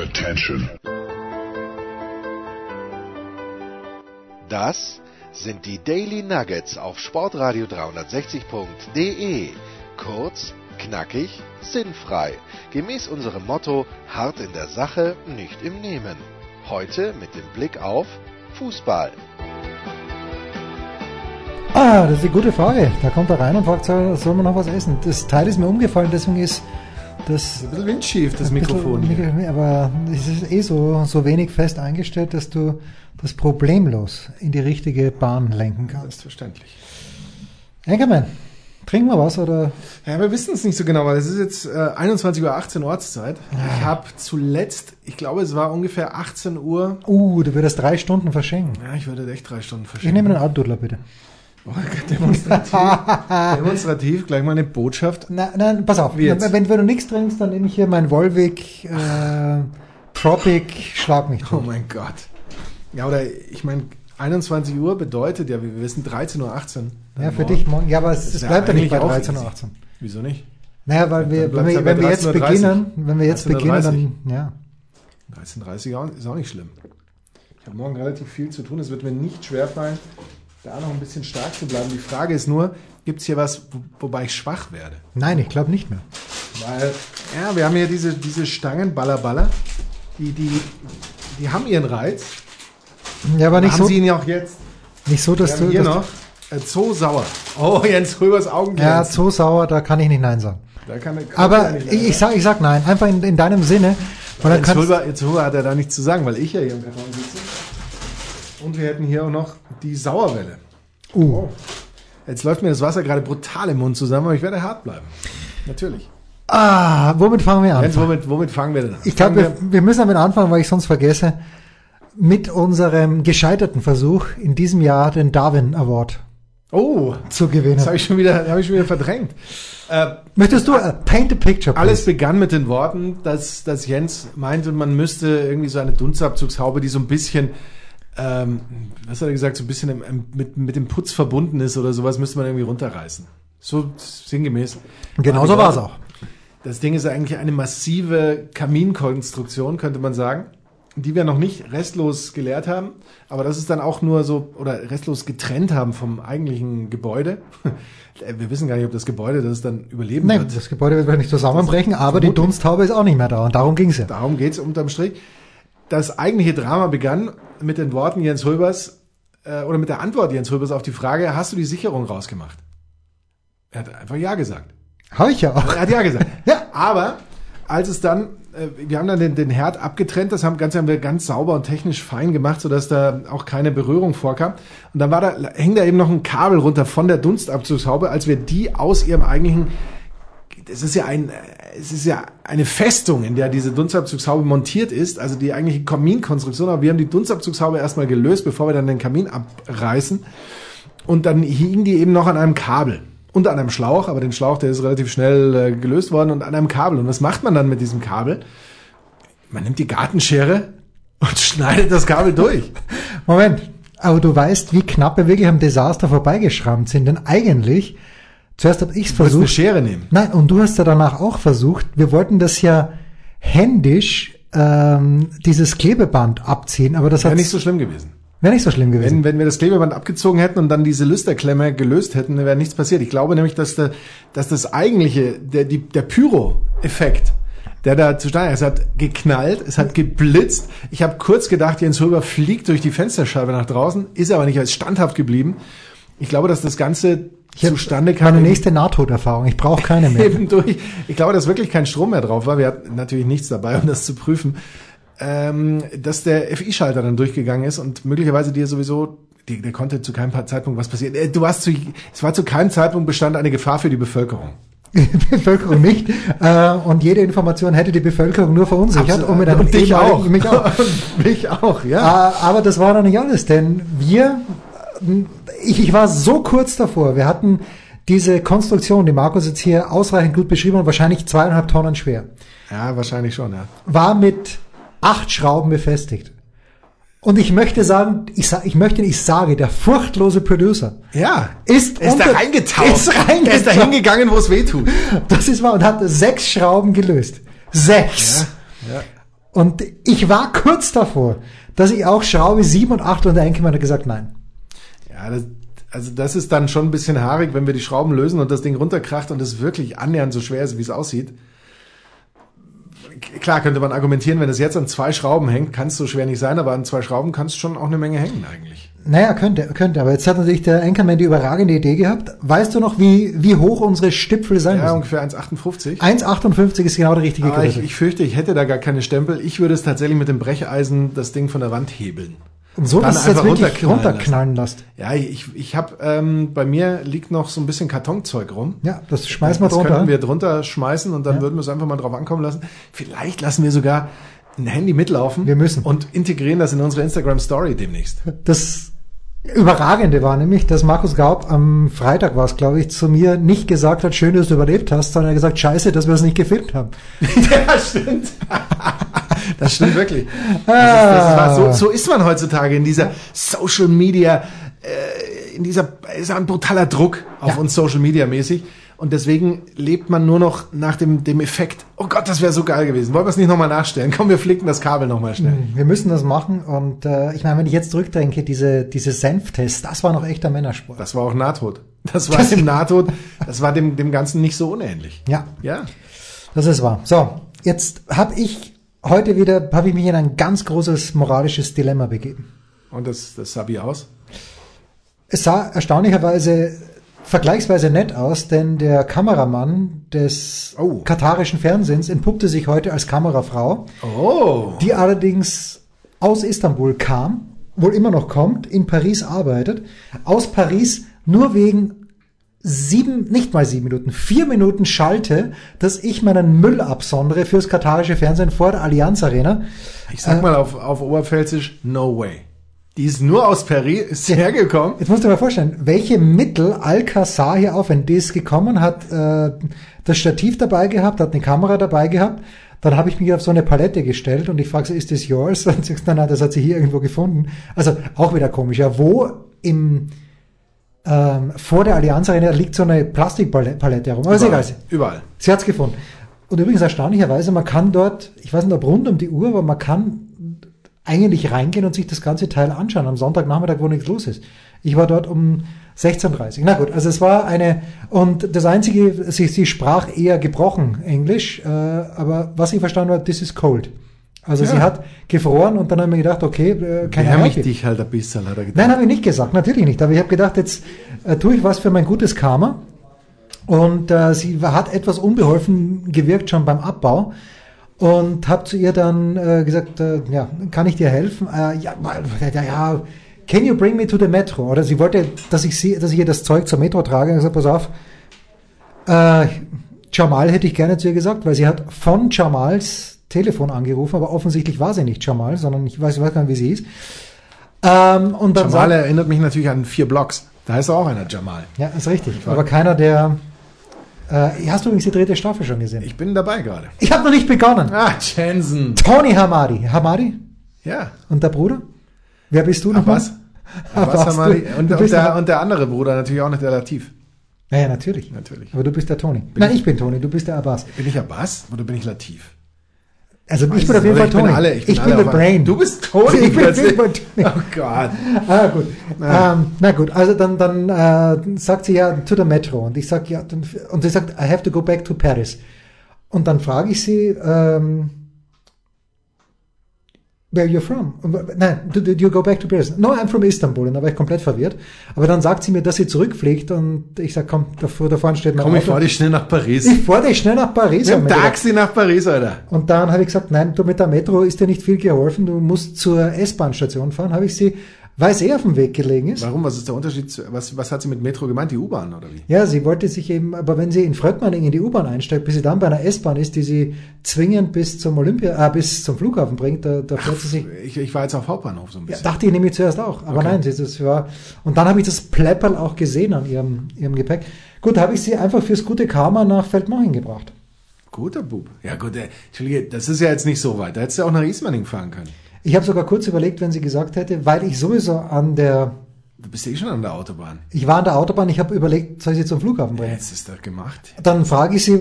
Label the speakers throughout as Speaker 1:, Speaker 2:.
Speaker 1: Attention.
Speaker 2: Das sind die Daily Nuggets auf Sportradio 360.de. Kurz, knackig, sinnfrei. Gemäß unserem Motto: hart in der Sache, nicht im Nehmen. Heute mit dem Blick auf Fußball.
Speaker 3: Ah, das ist eine gute Frage. Da kommt er rein und fragt, soll, soll man noch was essen? Das Teil ist mir umgefallen, deswegen ist das.
Speaker 4: Ein bisschen windschief, das
Speaker 3: ein bisschen
Speaker 4: Mikrofon.
Speaker 3: Mikro- Aber es ist eh so, so wenig fest eingestellt, dass du das problemlos in die richtige Bahn lenken kannst.
Speaker 4: Selbstverständlich.
Speaker 3: Enkermann, trinken wir was oder?
Speaker 4: Ja, wir wissen es nicht so genau, weil es ist jetzt äh, 21.18 Uhr Ortszeit. Ich habe zuletzt, ich glaube, es war ungefähr 18 Uhr.
Speaker 3: Uh, du würdest drei Stunden verschenken.
Speaker 4: Ja, ich würde echt drei Stunden
Speaker 3: Ich
Speaker 4: verschieben.
Speaker 3: nehme einen Outdudler bitte.
Speaker 4: Oh, demonstrativ, demonstrativ gleich mal eine Botschaft.
Speaker 3: Nein, nein, pass auf. Wenn, wenn du nichts trinkst, dann nehme ich hier mein Volvic äh, Tropic Schlag mich
Speaker 4: Oh
Speaker 3: tot.
Speaker 4: mein Gott. Ja, oder ich meine, 21 Uhr bedeutet ja, wir wissen, 13.18 Uhr.
Speaker 3: ja, für dich morgen. Ja, aber es, es bleibt ja nicht bei
Speaker 4: eigentlich auch
Speaker 3: 13.18 Uhr.
Speaker 4: Wieso nicht?
Speaker 3: Naja, weil wir, wenn wir, wenn wir jetzt
Speaker 4: 13.30
Speaker 3: beginnen, wenn wir jetzt
Speaker 4: 13.30.
Speaker 3: beginnen, dann, ja.
Speaker 4: 13.30 Uhr ist auch nicht schlimm. Ich habe morgen relativ viel zu tun. Es wird mir nicht schwerfallen, da noch ein bisschen stark zu bleiben. Die Frage ist nur, gibt es hier was, wo, wobei ich schwach werde?
Speaker 3: Nein, ich glaube nicht mehr.
Speaker 4: Weil, ja, wir haben hier diese, diese Stangen, Baller, Baller, die, die, die haben ihren Reiz.
Speaker 3: Ja, aber nicht
Speaker 4: haben
Speaker 3: so,
Speaker 4: sie ihn auch jetzt.
Speaker 3: nicht so,
Speaker 4: Wir
Speaker 3: dass
Speaker 4: haben
Speaker 3: du,
Speaker 4: hier
Speaker 3: dass
Speaker 4: noch äh, Zoo sauer. Oh, Jens Röbers Augen
Speaker 3: ja, so sauer, da kann ich nicht Nein sagen.
Speaker 4: Da kann, kann
Speaker 3: Aber
Speaker 4: er nicht
Speaker 3: ich, ich sag, ich sag Nein, einfach in, in deinem Sinne. Weil
Speaker 4: Jens
Speaker 3: kannst,
Speaker 4: Röber, Jens Röber hat er da nichts zu sagen, weil ich ja hier im Karton sitze. Und wir hätten hier auch noch die Sauerwelle.
Speaker 3: uh,
Speaker 4: Jetzt läuft mir das Wasser gerade brutal im Mund zusammen, aber ich werde hart bleiben. Natürlich.
Speaker 3: ah, womit fangen wir an?
Speaker 4: Jens, womit, womit fangen wir denn an?
Speaker 3: Ich glaube, wir, wir müssen damit anfangen, weil ich sonst vergesse, mit unserem gescheiterten Versuch in diesem Jahr den Darwin Award
Speaker 4: Oh,
Speaker 3: zu gewinnen.
Speaker 4: das habe ich schon wieder, habe ich schon wieder verdrängt. Äh,
Speaker 3: Möchtest du äh, paint a picture, please?
Speaker 4: alles begann mit den Worten, dass, dass Jens meinte, man müsste irgendwie so eine Dunstabzugshaube, die so ein bisschen, ähm, was hat er gesagt, so ein bisschen im, im, mit, mit dem Putz verbunden ist oder sowas, müsste man irgendwie runterreißen. So sinngemäß.
Speaker 3: Genau so war es auch.
Speaker 4: Das Ding ist eigentlich eine massive Kaminkonstruktion, könnte man sagen, die wir noch nicht restlos geleert haben. Aber das ist dann auch nur so, oder restlos getrennt haben vom eigentlichen Gebäude. Wir wissen gar nicht, ob das Gebäude das dann überleben
Speaker 3: Nein,
Speaker 4: wird.
Speaker 3: das Gebäude wird wahrscheinlich nicht zusammenbrechen, aber die. Dunsthaube ist auch nicht mehr da und darum ging es ja.
Speaker 4: Darum geht's unterm Strich. Das eigentliche Drama begann mit den Worten Jens Röbers, äh, oder mit der Antwort Jens Röbers auf die Frage, hast du die Sicherung rausgemacht? Er hat einfach Ja gesagt.
Speaker 3: Habe ich ja auch.
Speaker 4: Er hat ja gesagt.
Speaker 3: Ja.
Speaker 4: Aber als es dann, äh, wir haben dann den, den Herd abgetrennt, das haben, Ganze haben wir ganz sauber und technisch fein gemacht, sodass da auch keine Berührung vorkam. Und dann war da, hängt da eben noch ein Kabel runter von der Dunstabzugshaube, als wir die aus ihrem eigentlichen, es ist ja ein, äh, es ist ja eine Festung, in der diese Dunstabzugshaube montiert ist, also die eigentliche Kaminkonstruktion, aber wir haben die Dunstabzugshaube erstmal gelöst, bevor wir dann den Kamin abreißen. Und dann hingen die eben noch an einem Kabel. Und an einem Schlauch, aber den Schlauch, der ist relativ schnell äh, gelöst worden und an einem Kabel. Und was macht man dann mit diesem Kabel? Man nimmt die Gartenschere und schneidet das Kabel durch.
Speaker 3: Moment, aber du weißt, wie knapp wir wirklich am Desaster vorbeigeschrammt sind. Denn eigentlich, zuerst habe ich es
Speaker 4: Du musst eine
Speaker 3: versucht.
Speaker 4: Schere nehmen.
Speaker 3: Nein, und du hast ja danach auch versucht. Wir wollten das ja händisch ähm, dieses Klebeband abziehen, aber das
Speaker 4: Wäre
Speaker 3: hat
Speaker 4: nicht so schlimm gewesen.
Speaker 3: wäre nicht so schlimm gewesen.
Speaker 4: Wenn, wenn wir das Klebeband abgezogen hätten und dann diese Lüsterklemme gelöst hätten, dann wäre nichts passiert. Ich glaube nämlich, dass, der, dass das eigentliche, der, die, der Pyro-Effekt, der da zustande ist, es hat geknallt, es hat geblitzt. Ich habe kurz gedacht, Jens Röber fliegt durch die Fensterscheibe nach draußen, ist aber nicht, er ist standhaft geblieben. Ich glaube, dass das Ganze
Speaker 3: ich
Speaker 4: zustande kam.
Speaker 3: meine nächste Nahtoderfahrung. Ich brauche keine mehr.
Speaker 4: eben durch. Ich glaube, dass wirklich kein Strom mehr drauf war. Wir hatten natürlich nichts dabei, um das zu prüfen. Ähm, dass der FI-Schalter dann durchgegangen ist und möglicherweise dir sowieso, die, der konnte zu keinem Zeitpunkt was passieren. Äh, Du warst zu, es war zu keinem Zeitpunkt bestand eine Gefahr für die Bevölkerung.
Speaker 3: Bevölkerung nicht. Äh, und jede Information hätte die Bevölkerung nur verunsichert.
Speaker 4: Absolut.
Speaker 3: Und, mit einem
Speaker 4: Und dich auch.
Speaker 3: Mich auch.
Speaker 4: Mich auch, ja.
Speaker 3: Äh, aber das war noch nicht alles, denn wir, äh, ich, ich war so kurz davor. Wir hatten diese Konstruktion, die Markus jetzt hier ausreichend gut beschrieben hat, wahrscheinlich zweieinhalb Tonnen schwer.
Speaker 4: Ja, wahrscheinlich schon, ja.
Speaker 3: War mit acht Schrauben befestigt. Und ich möchte sagen, ich, sa ich möchte, ich sage, der furchtlose Producer
Speaker 4: Ja.
Speaker 3: ist,
Speaker 4: ist da reingetaucht.
Speaker 3: Ist
Speaker 4: Er ist da
Speaker 3: reingetaucht.
Speaker 4: hingegangen, wo es weh tut.
Speaker 3: Das ist wahr und hat sechs Schrauben gelöst. Sechs.
Speaker 4: Ja.
Speaker 3: Und ich war kurz davor, dass ich auch Schraube 7 und 8 und der Enkelmann hat gesagt, nein.
Speaker 4: Ja, das, also das ist dann schon ein bisschen haarig, wenn wir die Schrauben lösen und das Ding runterkracht und es wirklich annähernd so schwer ist, wie es aussieht. Klar könnte man argumentieren, wenn es jetzt an zwei Schrauben hängt, kann es so schwer nicht sein, aber an zwei Schrauben kann es schon auch eine Menge hängen eigentlich.
Speaker 3: Naja, könnte, könnte. Aber jetzt hat natürlich der Enkermann die überragende Idee gehabt. Weißt du noch, wie, wie hoch unsere Stipfel sein
Speaker 4: Ja,
Speaker 3: müssen?
Speaker 4: ungefähr 1,58.
Speaker 3: 1,58 ist genau der richtige
Speaker 4: Aber ich,
Speaker 3: Größe.
Speaker 4: ich fürchte, ich hätte da gar keine Stempel. Ich würde es tatsächlich mit dem Brecheisen das Ding von der Wand hebeln.
Speaker 3: Und so,
Speaker 4: dann
Speaker 3: dass es jetzt
Speaker 4: einfach
Speaker 3: wirklich
Speaker 4: runterknallen
Speaker 3: lässt.
Speaker 4: Ja, ich, ich habe ähm, bei mir liegt noch so ein bisschen Kartonzeug rum.
Speaker 3: Ja, das schmeißen wir
Speaker 4: das
Speaker 3: drunter.
Speaker 4: könnten wir drunter schmeißen und dann
Speaker 3: Ja.
Speaker 4: würden wir es einfach mal drauf ankommen lassen. Vielleicht lassen wir sogar ein Handy mitlaufen.
Speaker 3: Wir müssen.
Speaker 4: Und integrieren das in unsere Instagram Story demnächst.
Speaker 3: Das Überragende war nämlich, dass Markus Gaub am Freitag war es, glaube ich, zu mir nicht gesagt hat, schön, dass du überlebt hast, sondern er hat gesagt, scheiße, dass wir es nicht gefilmt haben.
Speaker 4: ja, stimmt. Das stimmt wirklich. Das ist, das war, so, so ist man heutzutage in dieser Social Media, äh, in dieser, ist ein brutaler Druck auf
Speaker 3: Ja.
Speaker 4: uns Social Media mäßig. Und deswegen lebt man nur noch nach dem, dem Effekt, oh Gott, das wäre so geil gewesen. Wollen wir es nicht nochmal nachstellen? Komm, wir flicken das Kabel nochmal schnell.
Speaker 3: Wir müssen das machen und äh, ich meine, wenn ich jetzt zurückdenke, diese, diese Senftests, das war noch echter Männersport.
Speaker 4: Das war auch Nahtod. Das war dem Nahtod, das war dem, dem Ganzen nicht so unähnlich.
Speaker 3: Ja,
Speaker 4: Ja.
Speaker 3: das ist wahr. So, jetzt habe ich heute wieder, habe ich mich in ein ganz großes moralisches Dilemma begeben.
Speaker 4: Und das, das sah wie aus?
Speaker 3: Es sah erstaunlicherweise vergleichsweise nett aus, denn der Kameramann des
Speaker 4: Oh.
Speaker 3: katarischen Fernsehens entpuppte sich heute als Kamerafrau,
Speaker 4: Oh.
Speaker 3: die allerdings aus Istanbul kam, wohl immer noch kommt, in Paris arbeitet, aus Paris nur wegen sieben, nicht mal sieben Minuten, vier Minuten schalte, dass ich meinen Müll absondere fürs katarische Fernsehen vor der Allianz Arena.
Speaker 4: Ich sag mal auf, auf Oberpfälzisch, no way. Die ist nur aus Paris, ist hergekommen.
Speaker 3: Jetzt musst du dir mal vorstellen, welche Mittel Alcazar hier aufwendet. Die ist gekommen, hat äh, das Stativ dabei gehabt, hat eine Kamera dabei gehabt. Dann habe ich mich auf so eine Palette gestellt und ich frage sie, ist das yours? Und sie sagt, nein, nein, das hat sie hier irgendwo gefunden. Also auch wieder komisch. Ja, wo im ähm, vor der Allianz Arena liegt so eine Plastikpalette herum. Aber ist egal.
Speaker 4: Überall.
Speaker 3: Sie hat's gefunden. Und übrigens erstaunlicherweise, man kann dort, ich weiß nicht ob rund um die Uhr, aber man kann eigentlich reingehen und sich das ganze Teil anschauen am Sonntagnachmittag, wo nichts los ist. Ich war dort um 16.30 Uhr. Na gut, also es war eine, und das Einzige, sie, sie sprach eher gebrochen Englisch, äh, aber was ich verstanden habe, this is cold. Also
Speaker 4: Ja.
Speaker 3: sie hat gefroren und dann haben wir gedacht, okay, äh, keine Ahnung.
Speaker 4: ich dich halt ein bisschen, hat er gedacht.
Speaker 3: Nein, habe ich nicht gesagt, natürlich nicht. Aber ich habe gedacht, jetzt äh, tue ich was für mein gutes Karma. Und äh, sie hat etwas unbeholfen gewirkt schon beim Abbau. Und habe zu ihr dann äh, gesagt, äh, ja, kann ich dir helfen? Äh, ja, ja, ja, can you bring me to the metro? Oder sie wollte, dass ich sie, dass ich ihr das Zeug zur Metro trage. Und ich gesagt, pass auf, äh, Jamal hätte ich gerne zu ihr gesagt, weil sie hat von Jamals Telefon angerufen, aber offensichtlich war sie nicht Jamal, sondern ich weiß, ich weiß gar nicht, wie sie hieß. Ähm, und dann
Speaker 4: Jamal
Speaker 3: sagt,
Speaker 4: erinnert mich natürlich an vier Blocks. Da ist auch einer Jamal.
Speaker 3: ja, ist richtig. Aber keiner, der. Äh, hast du übrigens die dritte Staffel schon gesehen?
Speaker 4: Ich bin dabei gerade.
Speaker 3: Ich habe noch nicht begonnen.
Speaker 4: Ah, Jensen.
Speaker 3: Tony Hamadi. Hamadi?
Speaker 4: Ja.
Speaker 3: Und der Bruder? Wer bist du nochmal?
Speaker 4: Abbas. Abbas Hamadi.
Speaker 3: du-
Speaker 4: Und,
Speaker 3: du
Speaker 4: und, der, und der andere Bruder natürlich auch noch der Latif.
Speaker 3: Naja, natürlich.
Speaker 4: Natürlich.
Speaker 3: Aber du bist der Tony. Nein, ich bin Tony, du bist der Abbas.
Speaker 4: Bin ich Abbas oder bin ich Latif?
Speaker 3: Also ich bin auf jeden Fall Tony.
Speaker 4: Ich bin, alle, ich bin, alle
Speaker 3: der
Speaker 4: auf-
Speaker 3: Brain.
Speaker 4: Du bist Tony.
Speaker 3: Ich bin immer Tony.
Speaker 4: Oh Gott.
Speaker 3: Ah, gut. Ähm, na gut, also dann, dann äh, sagt sie ja to the Metro und ich sag ja, und sie sagt, I have to go back to Paris. Und dann frage ich sie, ähm, where you're from? Und, Nein, do, do you go back to Paris? No, I'm from Istanbul. Und da war ich komplett verwirrt. Aber dann sagt sie mir, dass sie zurückfliegt und ich sag, komm, da, vor- da vorne steht mein
Speaker 4: Komm, ich
Speaker 3: Auto.
Speaker 4: fahr dich schnell nach Paris.
Speaker 3: Ich fahr dich schnell nach Paris.
Speaker 4: Mit dem
Speaker 3: wir gedacht.
Speaker 4: Taxi nach Paris, Alter.
Speaker 3: Und dann habe ich gesagt, nein, du mit der Metro ist dir nicht viel geholfen, du musst zur S-Bahn-Station fahren. Habe ich sie, weil es eh auf dem Weg gelegen ist.
Speaker 4: Warum? Was ist der Unterschied? Zu, was, was hat sie mit Metro gemeint? Die U-Bahn oder wie?
Speaker 3: Ja, sie wollte sich eben, aber wenn sie in Fröttmanning in die U-Bahn einsteigt, bis sie dann bei einer S-Bahn ist, die sie zwingend bis zum Olympia, äh, bis zum Flughafen bringt, da, da fährt sie sich.
Speaker 4: Ich, ich war jetzt auf Hauptbahnhof so ein
Speaker 3: Ja,
Speaker 4: bisschen.
Speaker 3: dachte ich nämlich zuerst auch, aber
Speaker 4: Okay.
Speaker 3: nein, sie, das war. Und dann habe ich das Plepperl auch gesehen an ihrem, ihrem Gepäck. Gut, habe ich sie einfach fürs gute Karma nach Feldmoching gebracht.
Speaker 4: Guter Bub. Ja gut, äh, Entschuldige, das ist ja jetzt nicht so weit. Da hättest du auch nach Ismaning fahren können.
Speaker 3: Ich habe sogar kurz überlegt, wenn sie gesagt hätte, weil ich sowieso an der,
Speaker 4: Du bist ja eh schon an der Autobahn.
Speaker 3: ich war an der Autobahn, ich habe überlegt, soll ich sie zum Flughafen bringen?
Speaker 4: Jetzt ist das gemacht.
Speaker 3: Dann frage ich sie,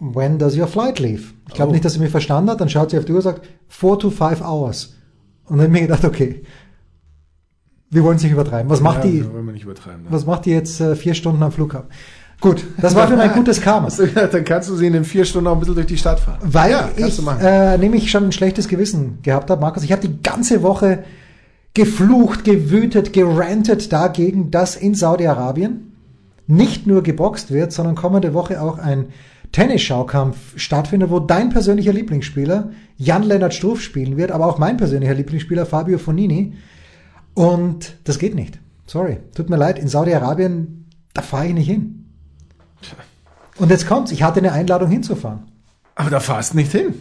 Speaker 3: when does your flight leave? Ich glaube
Speaker 4: Oh.
Speaker 3: nicht, dass sie mich verstanden hat. Dann schaut sie auf die Uhr und sagt, four to five hours. Und dann habe ich mir gedacht, okay, wir wollen es nicht übertreiben. Was macht
Speaker 4: ja,
Speaker 3: die,
Speaker 4: Wollen wir nicht übertreiben. Ne?
Speaker 3: was macht die jetzt äh, vier Stunden am Flughafen? Gut, das war für mein gutes Karma.
Speaker 4: Gedacht, dann kannst du sie in den vier Stunden auch ein bisschen durch die Stadt fahren.
Speaker 3: Weil
Speaker 4: ja,
Speaker 3: ich äh, nämlich schon ein schlechtes Gewissen gehabt habe, Markus. Ich habe die ganze Woche geflucht, gewütet, gerantet dagegen, dass in Saudi-Arabien nicht nur geboxt wird, sondern kommende Woche auch ein Tennisschaukampf stattfindet, wo dein persönlicher Lieblingsspieler Jan-Lennart Struff spielen wird, aber auch mein persönlicher Lieblingsspieler Fabio Fonini. Und das geht nicht. Sorry, tut mir leid, in Saudi-Arabien, da fahre ich nicht hin. Und jetzt kommt's, ich hatte eine Einladung hinzufahren.
Speaker 4: Aber da fahrst du nicht hin.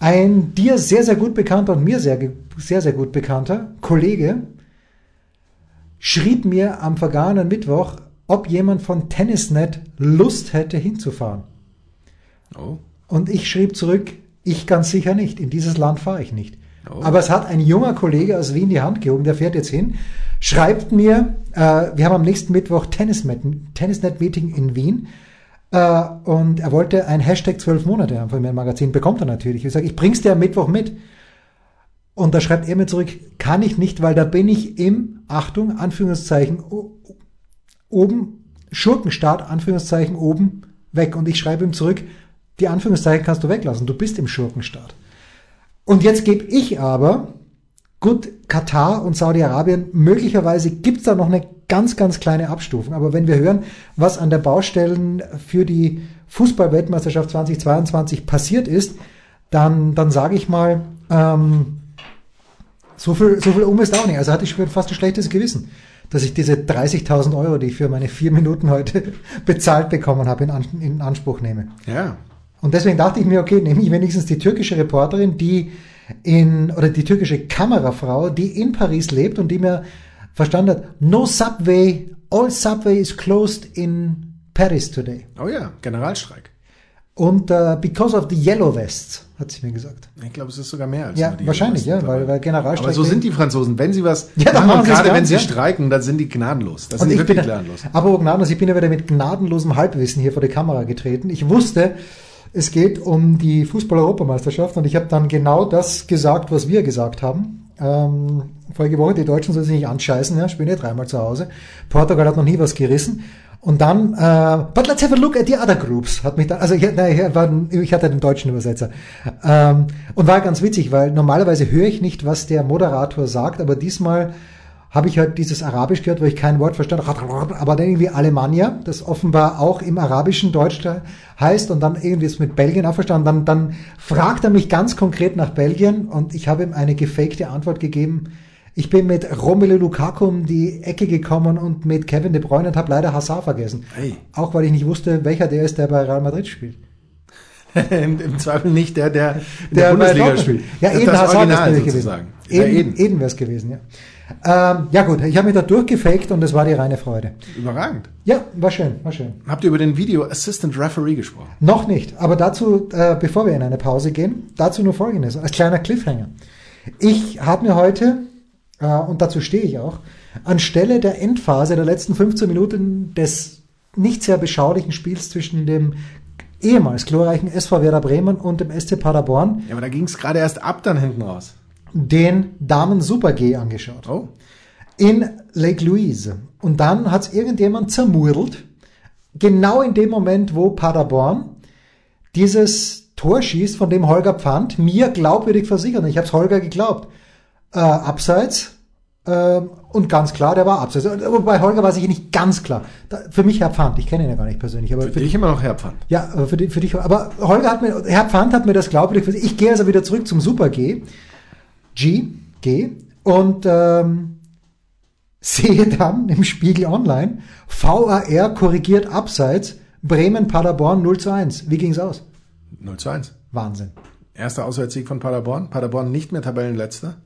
Speaker 3: Ein dir sehr, sehr gut bekannter und mir sehr, sehr, sehr gut bekannter Kollege schrieb mir am vergangenen Mittwoch, ob jemand von Tennisnet Lust hätte hinzufahren.
Speaker 4: Oh.
Speaker 3: Und ich schrieb zurück, ich ganz sicher nicht. In dieses Land fahre ich nicht.
Speaker 4: Oh.
Speaker 3: Aber es hat ein junger Kollege aus Wien die Hand gehoben, der fährt jetzt hin, schreibt mir, äh, wir haben am nächsten Mittwoch Tennisnet-Meeting in Wien. Äh, und er wollte ein Hashtag 12 Monate haben von mir im Magazin. Bekommt er natürlich. Ich sage, ich bring's dir am Mittwoch mit. Und da schreibt er mir zurück, kann ich nicht, weil da bin ich im, Achtung, Anführungszeichen, oben, Schurkenstaat, Anführungszeichen, oben weg. Und ich schreibe ihm zurück, die Anführungszeichen kannst du weglassen, du bist im Schurkenstaat. Und jetzt gebe ich aber, gut, Katar und Saudi-Arabien, möglicherweise gibt's da noch eine ganz, ganz kleine Abstufung. Aber wenn wir hören, was an der Baustellen für die Fußball-Weltmeisterschaft 2022 passiert ist, dann, dann sage ich mal, ähm, so viel, so viel um ist auch nicht. Also hatte ich schon fast ein schlechtes Gewissen, dass ich diese 30.000 Euro, die ich für meine vier Minuten heute bezahlt bekommen habe, in, in Anspruch nehme.
Speaker 4: Ja.
Speaker 3: Und deswegen dachte ich mir, okay, nehme ich wenigstens die türkische Reporterin, die in, oder die türkische Kamerafrau, die in Paris lebt und die mir verstanden hat, no subway, all subway is closed in Paris today.
Speaker 4: Oh ja, Generalstreik.
Speaker 3: Und uh, because of the yellow vests, hat sie mir gesagt.
Speaker 4: Ich glaube, es ist sogar mehr als
Speaker 3: Ja,
Speaker 4: nur die
Speaker 3: wahrscheinlich, ja,
Speaker 4: Journalisten
Speaker 3: weil, weil Generalstreik.
Speaker 4: Aber so sind die Franzosen. Wenn sie was
Speaker 3: Ja, dann
Speaker 4: machen, gerade wenn sie
Speaker 3: ja.
Speaker 4: streiken, dann sind die gnadenlos. Das
Speaker 3: Und
Speaker 4: sind
Speaker 3: bin,
Speaker 4: wirklich gnadenlos.
Speaker 3: aber Gnadenlos, ich bin ja wieder mit gnadenlosem Halbwissen hier vor die Kamera getreten. Ich wusste, es geht um die Fußball-Europameisterschaft und ich habe dann genau das gesagt, was wir gesagt haben. Ähm, vorige Woche, die Deutschen sollen sich nicht anscheißen, ja, spielen ja dreimal zu Hause. Portugal hat noch nie was gerissen. Und dann, äh, but let's have a look at the other groups, hat mich dann, also ich, nein, ich, war, ich hatte den deutschen Übersetzer. Ähm, und war ganz witzig, weil normalerweise höre ich nicht, was der Moderator sagt, aber diesmal habe ich halt dieses Arabisch gehört, wo ich kein Wort verstanden habe, aber dann irgendwie Alemannia, das offenbar auch im arabischen Deutsch heißt und dann irgendwie es mit Belgien auch verstanden. Dann, dann fragt er mich ganz konkret nach Belgien und ich habe ihm eine gefakte Antwort gegeben. Ich bin mit Romelu Lukaku um die Ecke gekommen und mit Kevin De Bruyne und habe leider Hazard vergessen.
Speaker 4: Hey.
Speaker 3: Auch weil ich nicht wusste, welcher der ist, der bei Real Madrid spielt.
Speaker 4: Im, Zweifel nicht der, der der,
Speaker 3: Der bei
Speaker 4: Bundesliga spielt.
Speaker 3: Ja,
Speaker 4: ist
Speaker 3: Eden
Speaker 4: das
Speaker 3: Hazard
Speaker 4: Original
Speaker 3: ist gewesen. Eden.
Speaker 4: Eden
Speaker 3: wäre es gewesen, ja. Ähm, ja gut, ich habe mich da durchgefaked und es war die reine Freude.
Speaker 4: Überragend.
Speaker 3: Ja, war schön, war schön.
Speaker 4: Habt ihr über den Video Assistant Referee gesprochen?
Speaker 3: Noch nicht, aber dazu, äh, bevor wir in eine Pause gehen, dazu nur Folgendes, als kleiner Cliffhanger. Ich habe mir heute, äh, und dazu stehe ich auch, anstelle der Endphase der letzten 15 Minuten des nicht sehr beschaulichen Spiels zwischen dem ehemals glorreichen SV Werder Bremen und dem SC Paderborn
Speaker 4: Ja, aber da ging es gerade erst ab dann hinten raus.
Speaker 3: Den Damen Super G angeschaut.
Speaker 4: Oh.
Speaker 3: in Lake Louise. Und dann hat es irgendjemand zermurdelt, genau in dem Moment, wo Paderborn dieses Tor schießt, von dem Holger Pfand mir glaubwürdig versichert. Ich habe es Holger geglaubt. Äh, abseits. Äh, und ganz klar, der war abseits. Aber bei Holger war sich nicht ganz klar. Da, für mich Herr Pfand, ich kenne ihn ja gar nicht persönlich, aber
Speaker 4: Für
Speaker 3: für,
Speaker 4: dich immer noch Herr Pfand.
Speaker 3: ja, aber für, die, für dich. Aber Holger hat mir, Herr Pfand hat mir das glaubwürdig versichert. Ich gehe also wieder zurück zum Super G. G, G. Und ähm, sehe dann im Spiegel Online, VAR korrigiert abseits, Bremen, Paderborn 0 zu 1. Wie ging's aus?
Speaker 4: 0 zu 1.
Speaker 3: Wahnsinn.
Speaker 4: Erster Auswärtssieg von Paderborn. Paderborn nicht mehr Tabellenletzter.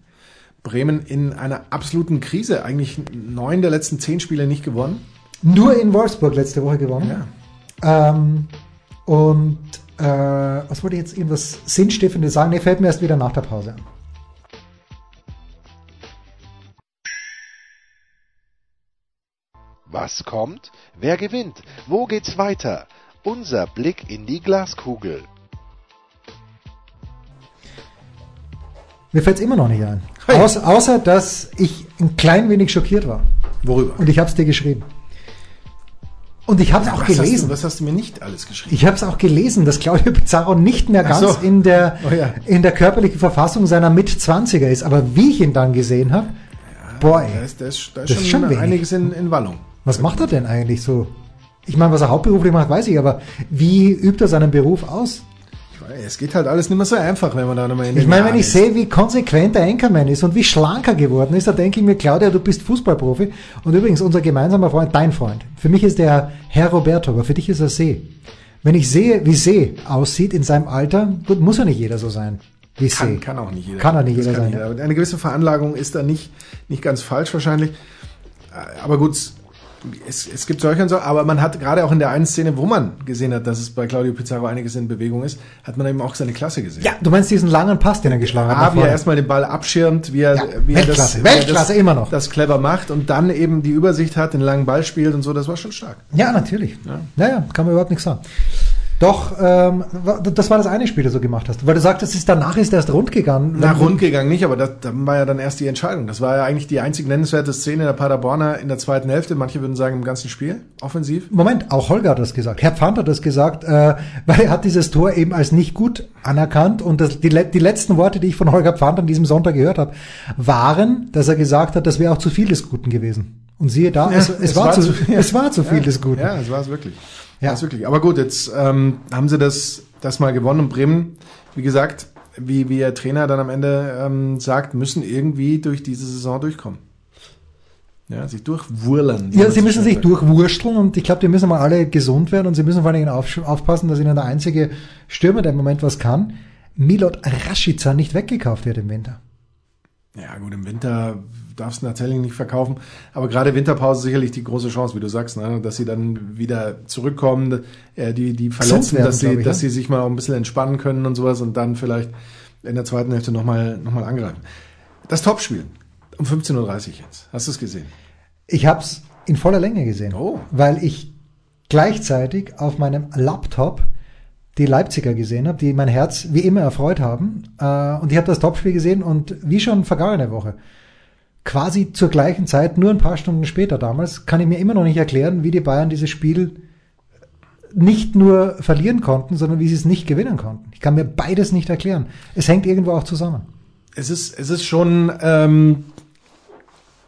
Speaker 4: Bremen in einer absoluten Krise. Eigentlich neun der letzten zehn Spiele nicht gewonnen.
Speaker 3: Nur in Wolfsburg letzte Woche gewonnen.
Speaker 4: Ja.
Speaker 3: Ähm, und äh, was wollte ich jetzt irgendwas Sinnstiftendes sagen? Nee, fällt mir erst wieder nach der Pause an.
Speaker 2: Was kommt? Wer gewinnt? Wo geht's weiter? Unser Blick in die Glaskugel.
Speaker 3: Mir fällt es immer noch nicht ein.
Speaker 4: Hey.
Speaker 3: Außer, dass ich ein klein wenig schockiert war.
Speaker 4: Worüber?
Speaker 3: Und ich habe es dir geschrieben. Und ich habe es auch
Speaker 4: was Hast
Speaker 3: gelesen.
Speaker 4: du, was hast du mir nicht alles geschrieben?
Speaker 3: Ich habe es auch gelesen, dass Claudio Pizarro nicht mehr ganz
Speaker 4: so.
Speaker 3: in, der,
Speaker 4: Oh ja.
Speaker 3: in der körperlichen Verfassung seiner Mit-20er ist. Aber wie ich ihn dann gesehen habe, boah,
Speaker 4: Da ist, da ist, da ist
Speaker 3: Das
Speaker 4: schon,
Speaker 3: ist schon
Speaker 4: einiges in, in Wallung.
Speaker 3: Was macht er denn eigentlich so? Ich meine, was er hauptberuflich macht, weiß ich, aber wie übt er seinen Beruf aus?
Speaker 4: Es geht halt alles nicht mehr so einfach, wenn man da nochmal in
Speaker 3: Ich meine,
Speaker 4: Jahren
Speaker 3: wenn ich
Speaker 4: ist.
Speaker 3: sehe, wie konsequent der Anchorman ist und wie schlanker geworden ist, da denke ich mir, Claudia, du bist Fußballprofi. Und übrigens, unser gemeinsamer Freund, dein Freund. Für mich ist der Herr Roberto, aber für dich ist er See. Wenn ich sehe, wie See aussieht in seinem Alter, gut, muss ja nicht jeder so sein. Wie See.
Speaker 4: Kann, kann auch nicht jeder.
Speaker 3: Kann auch nicht jeder
Speaker 4: kann
Speaker 3: sein.
Speaker 4: Aber eine gewisse Veranlagung ist da nicht, nicht ganz falsch wahrscheinlich. Äh, Aber gut, es, es gibt solche und so, aber man hat gerade auch in der einen Szene, wo man gesehen hat, dass es bei Claudio Pizarro einiges in Bewegung ist, hat man eben auch seine Klasse gesehen.
Speaker 3: Ja, du meinst diesen langen Pass, den er geschlagen hat.
Speaker 4: A,
Speaker 3: nach
Speaker 4: wie er erstmal den Ball abschirmt, wie er,
Speaker 3: Ja,
Speaker 4: wie er das, wie er das,
Speaker 3: immer noch.
Speaker 4: das clever macht und dann eben die Übersicht hat, den langen Ball spielt und so, das war schon stark.
Speaker 3: Ja, natürlich. Ja. Naja, kann man überhaupt nichts sagen. Doch, ähm, das war das eine Spiel, das du gemacht hast. Weil du sagtest, es ist danach ist erst rund gegangen.
Speaker 4: Na, rund gegangen nicht, aber das, dann war ja dann erst die Entscheidung. Das war ja eigentlich die einzig nennenswerte Szene der Paderborner in der zweiten Hälfte. Manche würden sagen im ganzen Spiel, offensiv.
Speaker 3: Moment, auch Holger hat das gesagt. Herr Pfand hat das gesagt, äh, weil er hat dieses Tor eben als nicht gut anerkannt. Und das, die, die letzten Worte, die ich von Holger Pfand an diesem Sonntag gehört habe, waren, dass er gesagt hat, das wäre auch zu viel des Guten gewesen. Und siehe da, es, es, war, zu, es war zu viel
Speaker 4: ja,
Speaker 3: des Guten.
Speaker 4: Ja, es war es wirklich.
Speaker 3: Ja.
Speaker 4: War's wirklich. Aber gut, jetzt ähm, haben sie das, das mal gewonnen und Bremen, wie gesagt, wie, wie der Trainer dann am Ende ähm, sagt, müssen irgendwie durch diese Saison durchkommen. Ja, sich durchwurlern. wie
Speaker 3: Ja, sie müssen sich
Speaker 4: sagt.
Speaker 3: durchwursteln und ich glaube, die müssen mal alle gesund werden und sie müssen vor allen Dingen auf, aufpassen, dass ihnen der einzige Stürmer, der im Moment was kann, Milot Rashica nicht weggekauft wird im Winter.
Speaker 4: Ja, gut, im Winter darfst du natürlich nicht verkaufen. Aber gerade Winterpause sicherlich die große Chance, wie du sagst, ne? dass sie dann wieder zurückkommen, äh, die, die Verletzten,
Speaker 3: werden,
Speaker 4: dass, sie,
Speaker 3: ich,
Speaker 4: dass
Speaker 3: ne?
Speaker 4: sie sich mal auch ein bisschen entspannen können und sowas und dann vielleicht in der zweiten Hälfte nochmal noch mal angreifen. Das Topspiel um 15.30 Uhr jetzt. Hast du es gesehen?
Speaker 3: Ich habe es in voller Länge gesehen,
Speaker 4: Oh.
Speaker 3: weil ich gleichzeitig auf meinem Laptop die Leipziger gesehen habe, die mein Herz wie immer erfreut haben. Äh, und ich habe das Topspiel gesehen und wie schon vergangene Woche, quasi zur gleichen Zeit, nur ein paar Stunden später damals, kann ich mir immer noch nicht erklären, wie die Bayern dieses Spiel nicht nur verlieren konnten, sondern wie sie es nicht gewinnen konnten. Ich kann mir beides nicht erklären. Es hängt irgendwo auch zusammen.
Speaker 4: Es ist, es ist schon ähm,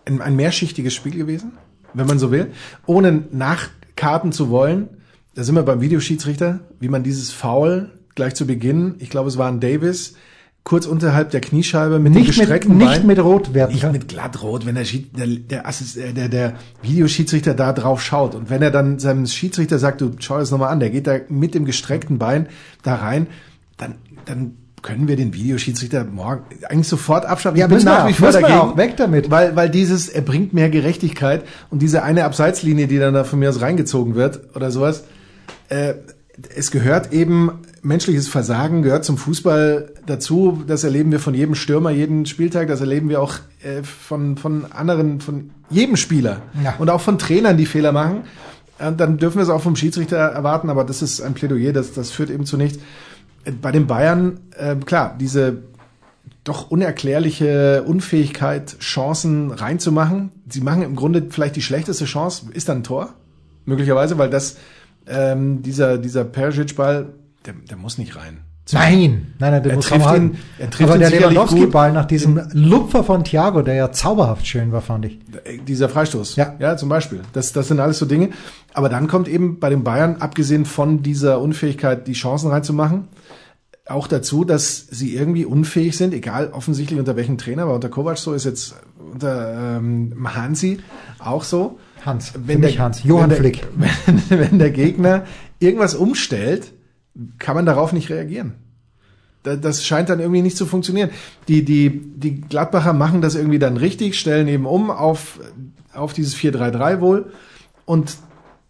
Speaker 4: ein, ein mehrschichtiges Spiel gewesen, wenn man so will, ohne nachkarten zu wollen. Da sind wir beim Videoschiedsrichter, wie man dieses Foul gleich zu Beginn, ich glaube es war ein Davis, kurz unterhalb der Kniescheibe mit
Speaker 3: Nicht mit,
Speaker 4: gestreckten
Speaker 3: nicht
Speaker 4: Bein.
Speaker 3: mit Rot werden
Speaker 4: Nicht
Speaker 3: kann.
Speaker 4: mit glattrot, wenn der, Schied, der, der, Assist, äh, der, der Videoschiedsrichter da drauf schaut. Und wenn er dann seinem Schiedsrichter sagt, du schau das nochmal an, der geht da mit dem gestreckten Bein da rein, dann, dann können wir den Videoschiedsrichter morgen eigentlich sofort abschaffen.
Speaker 3: Ja,
Speaker 4: ich bin nach wie vor dagegen.
Speaker 3: auch, weg damit.
Speaker 4: Weil, weil dieses, er bringt mehr Gerechtigkeit und diese eine Abseitslinie, die dann da von mir aus reingezogen wird oder sowas, äh, es gehört eben, menschliches Versagen gehört zum Fußball dazu. Das erleben wir von jedem Stürmer jeden Spieltag. Das erleben wir auch äh, von, von anderen, von jedem Spieler.
Speaker 3: Ja.
Speaker 4: Und auch von Trainern, die Fehler machen. Und dann dürfen wir es auch vom Schiedsrichter erwarten, aber das ist ein Plädoyer, das, das führt eben zu nichts. Äh, Bei den Bayern, äh, klar, diese doch unerklärliche Unfähigkeit, Chancen reinzumachen. Sie machen im Grunde vielleicht die schlechteste Chance, ist dann ein Tor. Möglicherweise, weil das, ähm, dieser, dieser Perisic-Ball, der, der muss nicht rein.
Speaker 3: Nein, nein, nein, der
Speaker 4: Er
Speaker 3: muss
Speaker 4: trifft ihn- er trifft
Speaker 3: Aber
Speaker 4: ihn
Speaker 3: der Lewandowski-Ball nach diesem Lupfer von Thiago, der ja zauberhaft schön war, fand ich.
Speaker 4: Äh, Dieser Freistoß.
Speaker 3: Ja.
Speaker 4: ja, zum Beispiel. Das, das sind alles so Dinge. Aber dann kommt eben bei den Bayern, abgesehen von dieser Unfähigkeit, die Chancen reinzumachen, auch dazu, dass sie irgendwie unfähig sind, egal offensichtlich unter welchem Trainer, aber unter Kovac so ist jetzt unter ähm, Hansi auch so.
Speaker 3: Hans,
Speaker 4: Wenn der,
Speaker 3: Hans, Johann
Speaker 4: wenn der,
Speaker 3: Flick.
Speaker 4: Wenn, wenn der Gegner irgendwas umstellt, kann man darauf nicht reagieren. Da- Das scheint dann irgendwie nicht zu funktionieren. Die, die, die Gladbacher machen das irgendwie dann richtig, stellen eben um auf, auf dieses 4-3-3 wohl. Und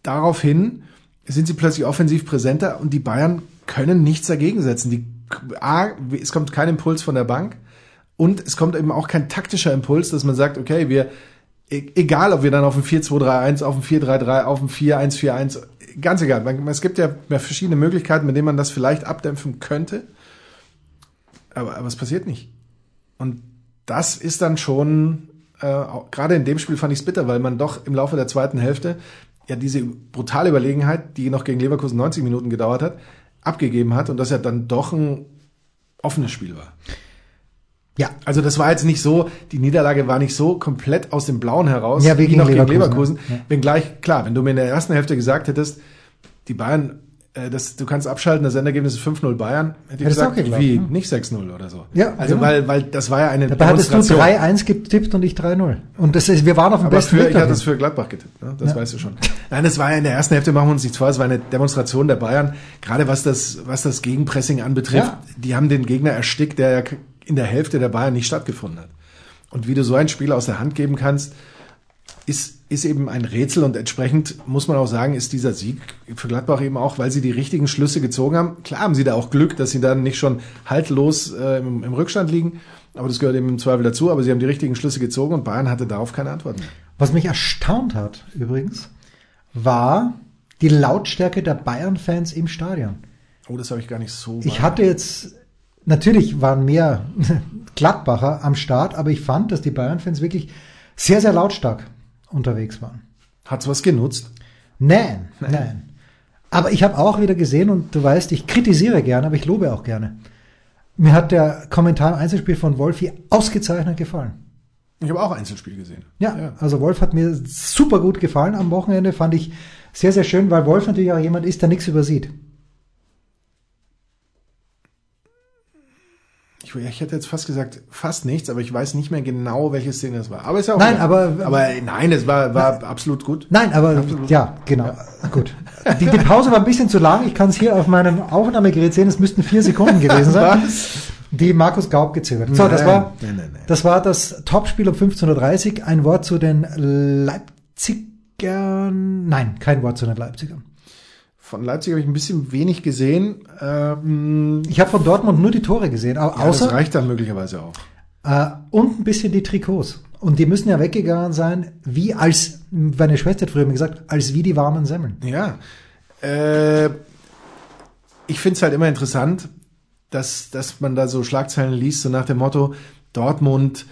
Speaker 4: daraufhin sind sie plötzlich offensiv präsenter und die Bayern können nichts dagegen setzen. Die, A, es kommt kein Impuls von der Bank und es kommt eben auch kein taktischer Impuls, dass man sagt, okay, wir, egal ob wir dann auf dem 4-2-3-1, auf dem 4-3-3, auf dem 4-1-4-1, ganz egal. Es gibt ja verschiedene Möglichkeiten, mit denen man das vielleicht abdämpfen könnte. Aber, aber es passiert nicht. Und das ist dann schon, äh, gerade in dem Spiel fand ich es bitter, weil man doch im Laufe der zweiten Hälfte ja diese brutale Überlegenheit, die noch gegen Leverkusen 90 Minuten gedauert hat, abgegeben hat und das ja dann doch ein offenes Spiel war. Ja. Also das war jetzt nicht so, die Niederlage war nicht so komplett aus dem Blauen heraus,
Speaker 3: ja, wie
Speaker 4: noch
Speaker 3: gegen
Speaker 4: gegen Leverkusen.
Speaker 3: Ja.
Speaker 4: Wenngleich, klar, wenn du mir in der ersten Hälfte gesagt hättest, die Bayern, äh, das, du kannst abschalten, das Endergebnis ist 5-0 Bayern, hätte ich gesagt,
Speaker 3: geglaubt,
Speaker 4: wie,
Speaker 3: ja.
Speaker 4: nicht 6-0 oder so.
Speaker 3: Ja,
Speaker 4: Also
Speaker 3: genau.
Speaker 4: weil, weil das war ja eine
Speaker 3: Dabei hattest du
Speaker 4: Demonstration.
Speaker 3: 3-1 getippt und ich 3-0. Und das ist, wir waren auf dem
Speaker 4: Aber
Speaker 3: besten
Speaker 4: für,
Speaker 3: Weg
Speaker 4: ich hatte es für Gladbach getippt, ne? das
Speaker 3: Ja.
Speaker 4: weißt du schon. Nein, es war ja in der ersten Hälfte, machen wir uns nichts vor, es war eine Demonstration der Bayern, gerade was das, was das Gegenpressing anbetrifft.
Speaker 3: Ja.
Speaker 4: Die haben den Gegner erstickt, der ja in der Hälfte der Bayern nicht stattgefunden hat. Und wie du so ein Spiel aus der Hand geben kannst, ist, ist eben ein Rätsel und entsprechend muss man auch sagen, ist dieser Sieg für Gladbach eben auch, weil sie die richtigen Schlüsse gezogen haben. Klar haben sie da auch Glück, dass sie dann nicht schon haltlos äh, im, im Rückstand liegen, aber das gehört eben im Zweifel dazu, aber sie haben die richtigen Schlüsse gezogen und Bayern hatte darauf keine Antwort mehr.
Speaker 3: Was mich erstaunt hat, übrigens, war die Lautstärke der Bayern-Fans im Stadion.
Speaker 4: Oh, das habe ich gar nicht so.
Speaker 3: Ich hatte jetzt, natürlich waren mehr Gladbacher am Start, aber ich fand, dass die Bayern-Fans wirklich sehr, sehr lautstark unterwegs waren.
Speaker 4: Hat's was genutzt?
Speaker 3: Nein, nein. Aber ich habe auch wieder gesehen, und du weißt, ich kritisiere gerne, aber ich lobe auch gerne. Mir hat der Kommentar im Einzelspiel von Wolfi ausgezeichnet gefallen.
Speaker 4: Ich habe auch Einzelspiel gesehen.
Speaker 3: Ja, also Wolf hat mir super gut gefallen am Wochenende, fand ich sehr, sehr schön, weil Wolf natürlich auch jemand ist, der nichts übersieht.
Speaker 4: Ich, ich hätte jetzt fast gesagt, fast nichts, aber ich weiß nicht mehr genau, welche Szene es war. Aber ist ja auch
Speaker 3: Nein,
Speaker 4: egal.
Speaker 3: aber-
Speaker 4: aber nein, es war, war absolut gut.
Speaker 3: Nein, aber
Speaker 4: Absolut.
Speaker 3: ja, genau. Gut. Die, die Pause war ein bisschen zu lang. Ich kann es hier auf meinem Aufnahmegerät sehen. Es müssten vier Sekunden gewesen sein.
Speaker 4: Was?
Speaker 3: Die Markus Gaub gezögert. hat. So, das
Speaker 4: Nein,
Speaker 3: war,
Speaker 4: nein, nein, nein.
Speaker 3: das war das Topspiel um 15.30 Uhr. Ein Wort zu den Leipzigern. Nein, kein Wort zu den Leipzigern.
Speaker 4: Von Leipzig habe ich ein bisschen wenig gesehen. Ähm,
Speaker 3: Ich habe von Dortmund nur die Tore gesehen, aber
Speaker 4: ja, das
Speaker 3: außer
Speaker 4: reicht dann möglicherweise auch.
Speaker 3: äh, und ein bisschen die Trikots. Und die müssen ja weggegangen sein, wie als, meine Schwester hat früher immer gesagt, als wie die warmen Semmeln.
Speaker 4: Ja. Äh, ich finde es halt immer interessant, dass, dass man da so Schlagzeilen liest, so nach dem Motto, Dortmund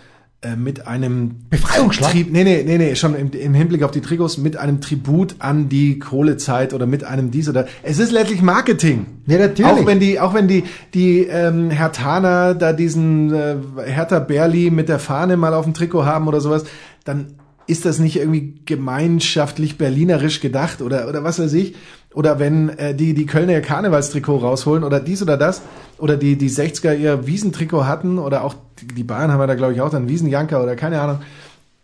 Speaker 4: mit einem
Speaker 3: Befreiungsschlag?
Speaker 4: Tri nee, nee, nee, nee, schon im, im Hinblick auf die Trikots, mit einem Tribut an die Kohlezeit oder mit einem dies oder. Es ist letztlich Marketing.
Speaker 3: Ja, natürlich.
Speaker 4: Auch wenn die, auch wenn die, die ähm, Hertaner da diesen äh, Hertha Berli mit der Fahne mal auf dem Trikot haben oder sowas, dann ist das nicht irgendwie gemeinschaftlich berlinerisch gedacht oder, oder was weiß ich. Oder wenn äh, die, die Kölner ihr Karnevalstrikot rausholen oder dies oder das. Oder die, die 60er ihr Wiesentrikot hatten oder auch die, Bayern haben ja da glaube ich auch dann Wiesenjanker oder keine Ahnung.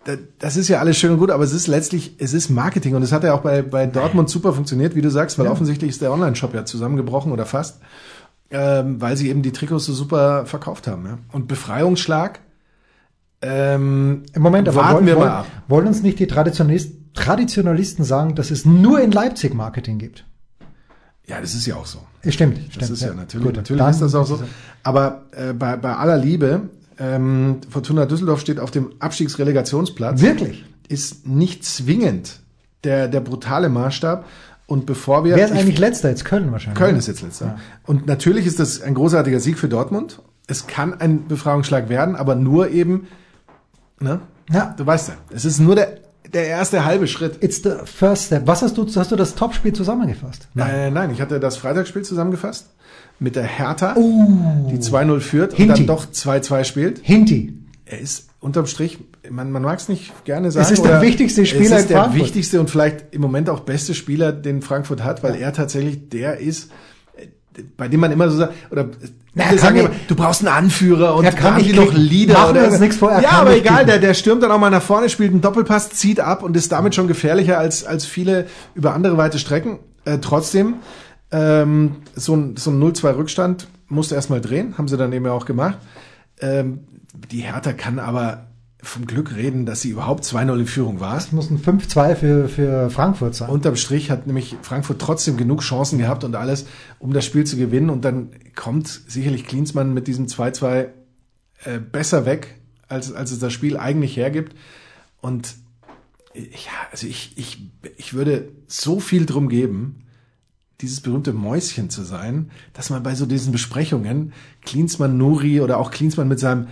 Speaker 4: Da- Das ist ja alles schön und gut, aber es ist letztlich, es ist Marketing und es hat ja auch bei, bei Dortmund super funktioniert, wie du sagst, weil
Speaker 3: Ja.
Speaker 4: offensichtlich ist der Online-Shop ja zusammengebrochen oder fast, ähm, weil sie eben die Trikots so super verkauft haben. Ja. Und Befreiungsschlag, ähm,
Speaker 3: Im Moment, aber
Speaker 4: warten
Speaker 3: wollen,
Speaker 4: wir
Speaker 3: wollen,
Speaker 4: mal ab.
Speaker 3: wollen uns nicht die Traditionalist, Traditionalisten sagen, dass es nur in Leipzig Marketing gibt?
Speaker 4: Ja, das ist ja auch so.
Speaker 3: Stimmt,
Speaker 4: Das
Speaker 3: stimmt.
Speaker 4: ist ja, natürlich,
Speaker 3: Gut,
Speaker 4: natürlich ist das auch so. Aber äh, bei, bei aller Liebe, ähm, Fortuna Düsseldorf steht auf dem Abstiegsrelegationsplatz.
Speaker 3: Wirklich?
Speaker 4: Ist nicht zwingend der, der brutale Maßstab. Und bevor wir.
Speaker 3: Wer ist
Speaker 4: ich-
Speaker 3: eigentlich letzter? Jetzt Köln wahrscheinlich.
Speaker 4: Köln ist jetzt letzter.
Speaker 3: Ja.
Speaker 4: Und natürlich ist das ein großartiger Sieg für Dortmund. Es kann ein Befreiungsschlag werden, aber nur eben, ne?
Speaker 3: Ja.
Speaker 4: Du weißt ja, es ist nur der, der erste halbe Schritt.
Speaker 3: It's the first step. Was hast du, hast du das Topspiel zusammengefasst?
Speaker 4: Nein. Äh, nein, ich hatte das Freitagsspiel zusammengefasst mit der Hertha,
Speaker 3: Uh,
Speaker 4: die 2-0 führt und
Speaker 3: Hinti.
Speaker 4: dann doch 2-2 spielt.
Speaker 3: Hinti.
Speaker 4: Er ist unterm Strich, man, man mag es nicht gerne sagen.
Speaker 3: ist der wichtigste Spieler
Speaker 4: Es ist der
Speaker 3: Frankfurt.
Speaker 4: wichtigste und vielleicht im Moment auch beste Spieler, den Frankfurt hat, weil er tatsächlich der ist, äh, bei dem man immer so sagt, oder
Speaker 3: Na, er
Speaker 4: viele sagen immer, du brauchst einen Anführer und
Speaker 3: Er kann nicht
Speaker 4: noch. Lieder
Speaker 3: Machen wir
Speaker 4: oder
Speaker 3: uns nichts vor,
Speaker 4: ja, aber egal, der, der stürmt dann auch mal nach vorne, spielt einen Doppelpass, zieht ab und ist damit schon gefährlicher als, als viele über andere weite Strecken. Äh, trotzdem, ähm, so ein, so ein 0-2 Rückstand musste erstmal drehen, haben sie dann eben auch gemacht. Ähm, die Hertha kann aber vom Glück reden, dass sie überhaupt 2-0 in Führung war.
Speaker 3: Das muss ein 5-2 für, für Frankfurt sein.
Speaker 4: Unterm Strich hat nämlich Frankfurt trotzdem genug Chancen gehabt und alles, um das Spiel zu gewinnen. Und dann kommt sicherlich Klinsmann mit diesem 2-2 äh, besser weg, als, als es das Spiel eigentlich hergibt. Und ja, also ich, ich, ich würde so viel drum geben, dieses berühmte Mäuschen zu sein, dass man bei so diesen Besprechungen Klinsmann Nuri oder auch Klinsmann mit seinem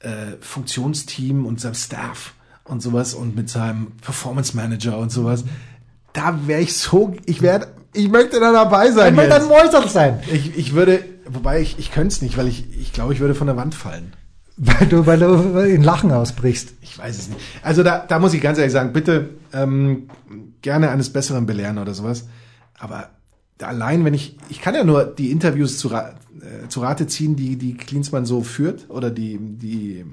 Speaker 4: äh, Funktionsteam und seinem Staff und sowas und mit seinem Performance Manager und sowas, da wäre ich so, ich werde, ich möchte da dabei sein.
Speaker 3: Ich möchte ein Mäuserl sein.
Speaker 4: Ich, ich würde, wobei ich, ich könnte es nicht, weil ich, ich glaube, ich würde von der Wand fallen.
Speaker 3: Weil du, weil du in Lachen ausbrichst.
Speaker 4: Ich weiß es nicht. Also da, da muss ich ganz ehrlich sagen, bitte ähm, gerne eines Besseren belehren oder sowas. Aber allein, wenn ich, ich kann ja nur die Interviews zu, äh, zu Rate ziehen, die, die Klinsmann so führt oder die, die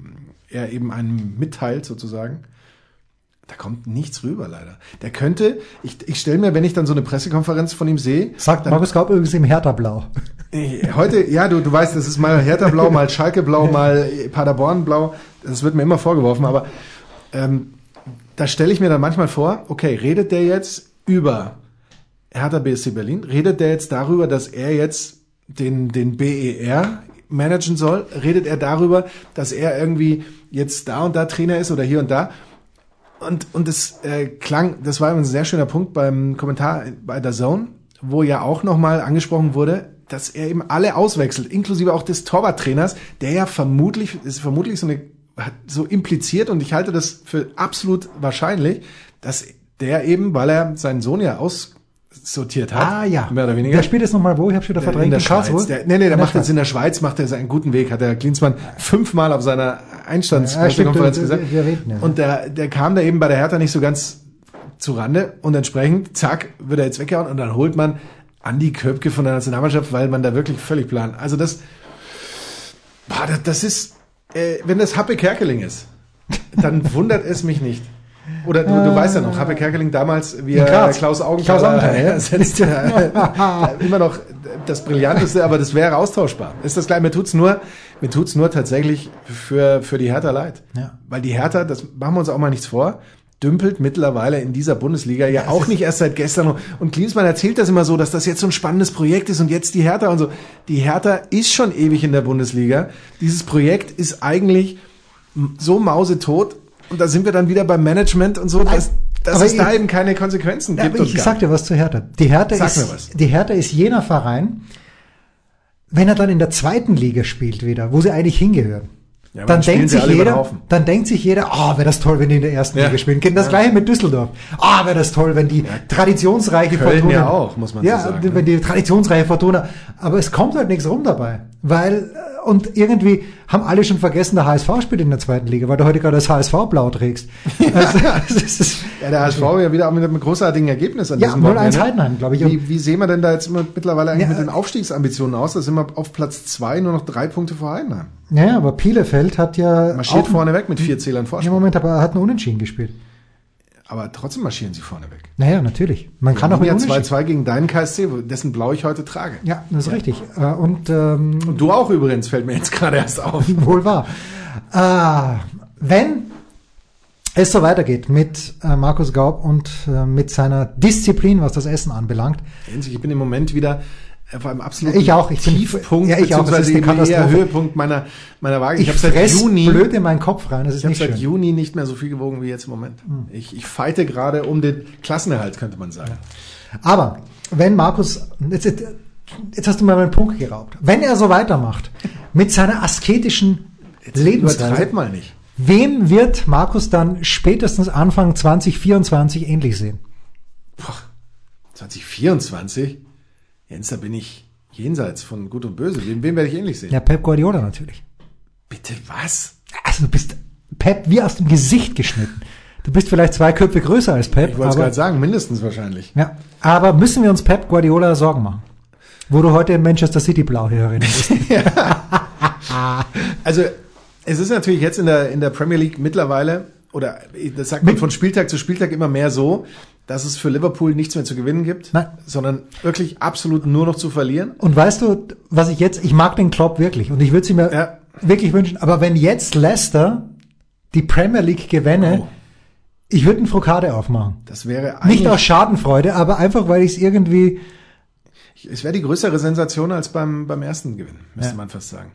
Speaker 4: er eben einem mitteilt sozusagen. Da kommt nichts rüber, leider. Der könnte, ich, ich stelle mir, wenn ich dann so eine Pressekonferenz von ihm sehe.
Speaker 3: Sagt
Speaker 4: dann,
Speaker 3: Markus Gaub übrigens im Hertha-Blau.
Speaker 4: Heute, ja, du, du weißt, das ist mal Hertha-Blau, mal Schalke-Blau, mal Paderborn-Blau. Das wird mir immer vorgeworfen, aber ähm, da stelle ich mir dann manchmal vor, okay, redet der jetzt über Hertha BSC Berlin, redet der jetzt darüber, dass er jetzt den, den BER managen soll? Redet er darüber, dass er irgendwie jetzt da und da Trainer ist oder hier und da? Und, und es äh, klang, das war ein sehr schöner Punkt beim Kommentar bei der Zone, wo ja auch nochmal angesprochen wurde, dass er eben alle auswechselt, inklusive auch des Torwarttrainers, der ja vermutlich, ist vermutlich so eine, so impliziert und ich halte das für absolut wahrscheinlich, dass der eben, weil er seinen Sohn ja aussortiert hat,
Speaker 3: Ah ja.
Speaker 4: mehr oder weniger.
Speaker 3: Der spielt jetzt nochmal wo? Ich habe schon wieder verdrängt.
Speaker 4: in der? Schweiz. Der, nee, nee, der
Speaker 3: In
Speaker 4: macht jetzt in der Schweiz, macht er seinen guten Weg, hat der Klinsmann fünfmal auf seiner
Speaker 3: Ja,
Speaker 4: Einstandspressekonferenz
Speaker 3: wir-
Speaker 4: gesagt.
Speaker 3: wir reden, ja.
Speaker 4: Und der, der kam da eben bei der Hertha nicht so ganz zu Rande und entsprechend, zack, wird er jetzt weggehauen und dann holt man Andi Köpke von der Nationalmannschaft, weil man da wirklich völlig plan. Also das, boah, das, das ist, äh, wenn das Happe Kerkeling ist, dann wundert es mich nicht. Oder du, du weißt ja noch, Happe Kerkeling damals, wie er. Klaus
Speaker 3: ja.
Speaker 4: ersetzt. immer noch das Brillanteste, aber das wäre austauschbar. Ist das gleich, mir tut's nur, mir tut's nur tatsächlich für, für die Hertha leid.
Speaker 3: Ja.
Speaker 4: Weil die Hertha, das machen wir uns auch mal nichts vor, dümpelt mittlerweile in dieser Bundesliga ja auch nicht erst seit gestern. Und Klinsmann erzählt das immer so, dass das jetzt so ein spannendes Projekt ist und jetzt die Hertha und so. Die Hertha ist schon ewig in der Bundesliga. Dieses Projekt ist eigentlich so mausetot und da sind wir dann wieder beim Management und so, dass, dass es da eben keine Konsequenzen
Speaker 3: Ja,
Speaker 4: gibt.
Speaker 3: ich sag dir was zu Hertha. Die Hertha,
Speaker 4: Sag
Speaker 3: ist,
Speaker 4: mir was.
Speaker 3: die Hertha ist jener Verein, wenn er dann in der zweiten Liga spielt wieder, wo sie eigentlich hingehören.
Speaker 4: Ja,
Speaker 3: dann
Speaker 4: dann
Speaker 3: denkt sich jeder, dann denkt sich jeder, ah, wäre das toll, wenn die in der ersten
Speaker 4: Ja.
Speaker 3: Liga spielen. Genau Das gleiche mit Düsseldorf. Ah, wäre das toll, wenn die traditionsreiche
Speaker 4: Köln
Speaker 3: Fortuna.
Speaker 4: ja auch, muss man
Speaker 3: ja,
Speaker 4: so sagen,
Speaker 3: wenn die traditionsreiche Fortuna. Aber es kommt halt nichts rum dabei. Weil, äh, und irgendwie haben alle schon vergessen, der HSV spielt in der zweiten Liga, weil du heute gerade das HSV-Blau trägst. Also, es ist,
Speaker 4: Ja, der HSV ja wieder auch mit einem großartigen Ergebnis an
Speaker 3: Ja,
Speaker 4: diesem
Speaker 3: 0-1
Speaker 4: Wochenende.
Speaker 3: Heidenheim, glaube ich.
Speaker 4: Wie, wie sehen wir denn da jetzt immer mittlerweile eigentlich
Speaker 3: Ja,
Speaker 4: mit den Aufstiegsambitionen aus? Da sind wir auf Platz zwei, nur noch drei Punkte vor Heidenheim.
Speaker 3: naja, aber Bielefeld hat ja
Speaker 4: Marschiert vorne weg mit vier Zählern
Speaker 3: im
Speaker 4: Vorsprung.
Speaker 3: Moment aber hat einen Unentschieden gespielt.
Speaker 4: Aber trotzdem marschieren sie vorne weg.
Speaker 3: Naja, natürlich. Man kann auch mit
Speaker 4: ja
Speaker 3: Unentschieden.
Speaker 4: 2-2 gegen deinen KSC, dessen Blau ich heute trage.
Speaker 3: Ja, das ist richtig. Äh, Und ähm,
Speaker 4: Und du auch übrigens, fällt mir jetzt gerade erst auf.
Speaker 3: wohl wahr. Äh, wenn es so weitergeht mit äh, Markus Gaub und äh, mit seiner Disziplin, was das Essen anbelangt,
Speaker 4: Ich bin im Moment wieder auf einem absoluten
Speaker 3: Ich auch, ich bin-
Speaker 4: Tiefpunkt,
Speaker 3: ja, ich auch, das ist
Speaker 4: beziehungsweise
Speaker 3: Katastrophe.
Speaker 4: Höhepunkt meiner, meiner Waage.
Speaker 3: ich,
Speaker 4: habe seit Juni,
Speaker 3: blöd in meinen Kopf rein. Das ist
Speaker 4: ich habe seit
Speaker 3: schön.
Speaker 4: Juni nicht mehr so viel gewogen wie jetzt im Moment. Ich, ich fighte gerade um den Klassenerhalt, könnte man sagen.
Speaker 3: Aber wenn Markus, jetzt, jetzt, jetzt hast du mir meinen Punkt geraubt. Wenn er so weitermacht mit seiner asketischen Lebensweise,
Speaker 4: Übertreib mal nicht.
Speaker 3: wen wird Markus dann spätestens Anfang 2024 ähnlich sehen?
Speaker 4: Boah, 2024? Jens, da bin ich jenseits von Gut und Böse. Wen, wen werde ich ähnlich sehen?
Speaker 3: Ja, Pep Guardiola natürlich.
Speaker 4: Bitte was?
Speaker 3: Also du bist Pep wie aus dem Gesicht geschnitten. Du bist vielleicht zwei Köpfe größer als Pep,
Speaker 4: Ich wollte es gerade sagen, mindestens wahrscheinlich.
Speaker 3: ja, aber müssen wir uns Pep Guardiola Sorgen machen? Wo du heute in Manchester City blau hier erinnern bist.
Speaker 4: Also, es ist natürlich jetzt in der, in der Premier League mittlerweile, oder das sagt man von Spieltag zu Spieltag immer mehr so, dass es für Liverpool nichts mehr zu gewinnen gibt,
Speaker 3: Nein.
Speaker 4: sondern wirklich absolut nur noch zu verlieren.
Speaker 3: Und weißt du, was ich jetzt, ich mag den Klopp wirklich und ich würde sie mir
Speaker 4: Ja.
Speaker 3: wirklich wünschen, aber wenn jetzt Leicester die Premier League gewinne,
Speaker 4: Oh.
Speaker 3: ich würde einen Frokade aufmachen.
Speaker 4: Das wäre
Speaker 3: Nicht aus Schadenfreude, aber einfach, weil ich es irgendwie,
Speaker 4: es wäre die größere Sensation als beim, beim ersten Gewinn, müsste
Speaker 3: Ja.
Speaker 4: man fast sagen.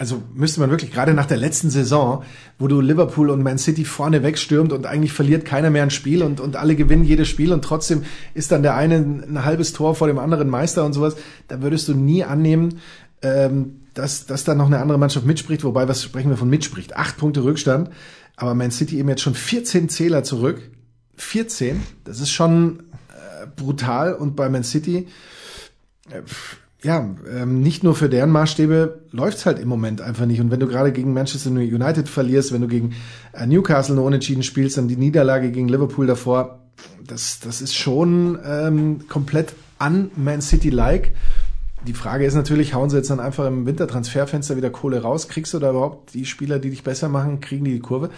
Speaker 4: Also müsste man wirklich, gerade nach der letzten Saison, wo du Liverpool und Man City vorne wegstürmt und eigentlich verliert keiner mehr ein Spiel und, und alle gewinnen jedes Spiel und trotzdem ist dann der eine ein halbes Tor vor dem anderen Meister und sowas, da würdest du nie annehmen, ähm, dass, dass da noch eine andere Mannschaft mitspricht, wobei, was sprechen wir von mitspricht? Acht Punkte Rückstand, aber Man City eben jetzt schon 14 Zähler zurück. 14, das ist schon äh, brutal und bei Man City, äh, ja, ähm, nicht nur für deren Maßstäbe läuft's halt im Moment einfach nicht. Und wenn du gerade gegen Manchester United verlierst, wenn du gegen äh, Newcastle nur unentschieden spielst, dann die Niederlage gegen Liverpool davor, das, das ist schon ähm, komplett an Man City-like. Die Frage ist natürlich, hauen sie jetzt dann einfach im Wintertransferfenster wieder Kohle raus? Kriegst du da überhaupt die Spieler, die dich besser machen, kriegen die die Kurve?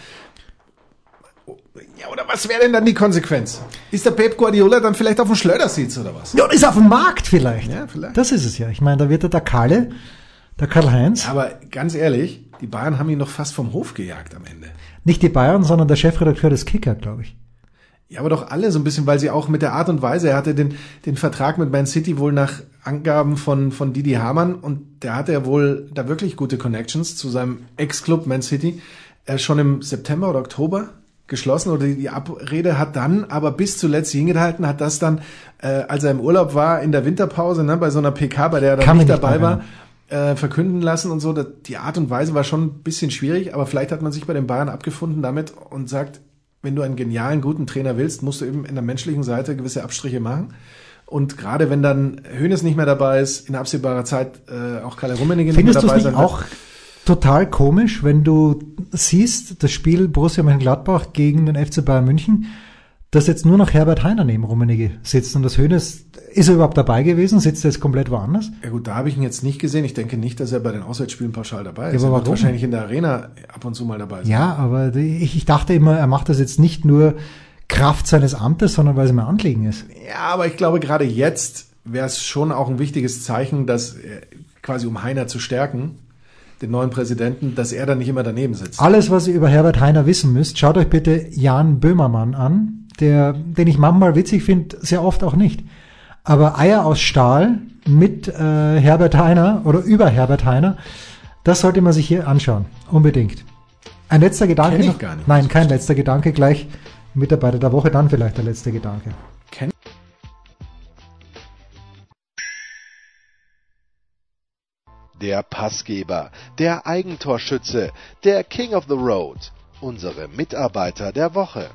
Speaker 4: Ja, oder was wäre denn dann die Konsequenz? Ist der Pep Guardiola dann vielleicht auf dem Schleudersitz oder was?
Speaker 3: Ja, und ist auf dem Markt vielleicht.
Speaker 4: Ja, vielleicht.
Speaker 3: Das ist es ja. Ich meine, da wird er der Kalle, der Karl-Heinz,
Speaker 4: Aber ganz ehrlich, die Bayern haben ihn noch fast vom Hof gejagt am Ende.
Speaker 3: nicht die Bayern, sondern der Chefredakteur des Kicker, glaube ich.
Speaker 4: Ja, aber doch alle so ein bisschen, weil sie auch mit der Art und Weise, er hatte den, den Vertrag mit Man City wohl nach Angaben von, von Didi Hamann und der hatte ja wohl da wirklich gute Connections zu seinem Ex-Club Man City äh, schon im September oder Oktober geschlossen oder die, Abrede hat dann aber bis zuletzt hingehalten, hat das dann, äh, als er im Urlaub war in der Winterpause, ne, bei so einer PK, bei der er dann
Speaker 3: Kann
Speaker 4: nicht dabei war, äh, verkünden lassen und so. Die Art und Weise war schon ein bisschen schwierig, aber vielleicht hat man sich bei den Bayern abgefunden damit und sagt, wenn du einen genialen, guten Trainer willst, musst du eben in der menschlichen Seite gewisse Abstriche machen. Und gerade wenn dann Hönes nicht mehr dabei ist, in absehbarer Zeit äh, auch Kalle Rummenigge nicht mehr dabei sein wird.
Speaker 3: Total komisch, wenn du siehst, das Spiel Borussia Mönchengladbach gegen den FC Bayern München, dass jetzt nur noch Herbert Heiner neben Rummenigge sitzt und das Hönes, ist er überhaupt dabei gewesen? Sitzt er jetzt komplett woanders?
Speaker 4: Ja gut, da habe ich ihn jetzt nicht gesehen. Ich denke nicht, dass er bei den Auswärtsspielen pauschal dabei ist.
Speaker 3: Ja, aber
Speaker 4: er wird
Speaker 3: warum?
Speaker 4: wahrscheinlich in der Arena ab und zu mal dabei sein.
Speaker 3: Ja, aber ich, ich dachte immer, er macht das jetzt nicht nur Kraft seines Amtes, sondern weil es ihm ein Anliegen ist.
Speaker 4: Ja, aber ich glaube, gerade jetzt wäre es schon auch ein wichtiges Zeichen, dass quasi um Heiner zu stärken, den neuen Präsidenten, dass er dann nicht immer daneben sitzt.
Speaker 3: Alles, was ihr über Herbert Heiner wissen müsst, schaut euch bitte Jan Böhmermann an, der, den ich manchmal witzig finde, sehr oft auch nicht. Aber Eier aus Stahl mit äh, Herbert Heiner oder über Herbert Heiner, das sollte man sich hier anschauen. Unbedingt. Ein letzter Gedanke
Speaker 4: Kenn ich
Speaker 3: noch?
Speaker 4: gar nicht.
Speaker 3: Nein, kein letzter Gedanke, gleich Mitarbeiter der Woche, dann vielleicht der letzte Gedanke.
Speaker 2: Der Passgeber, der Eigentorschütze, der King of the Road, unsere Mitarbeiter der Woche.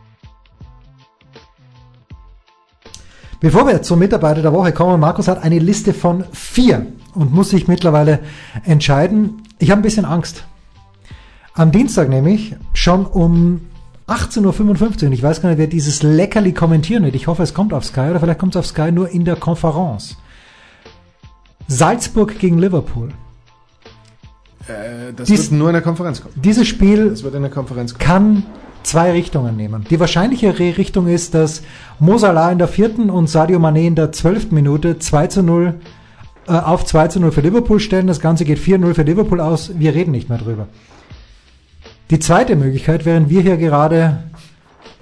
Speaker 3: Bevor wir zum Mitarbeiter der Woche kommen, Markus hat eine Liste von vier und muss sich mittlerweile entscheiden. Ich habe ein bisschen Angst. Am Dienstag nämlich schon um 18.55 Uhr, und ich weiß gar nicht, wer dieses Leckerli kommentieren wird. Ich hoffe, es kommt auf Sky oder vielleicht kommt es auf Sky nur in der Konferenz. Salzburg gegen Liverpool.
Speaker 4: Äh, das
Speaker 3: Dies-
Speaker 4: wird nur in der Konferenz kommen.
Speaker 3: Dieses Spiel
Speaker 4: Das wird in der Konferenz kommen.
Speaker 3: kann zwei Richtungen nehmen. Die wahrscheinlichere Richtung ist, dass Mo Salah in der vierten und Sadio Mané in der zwölften Minute 2 zu 0 äh, auf 2 zu 0 für Liverpool stellen. Das Ganze geht 4-0 für Liverpool aus. Wir reden nicht mehr drüber. Die zweite Möglichkeit, während wir hier gerade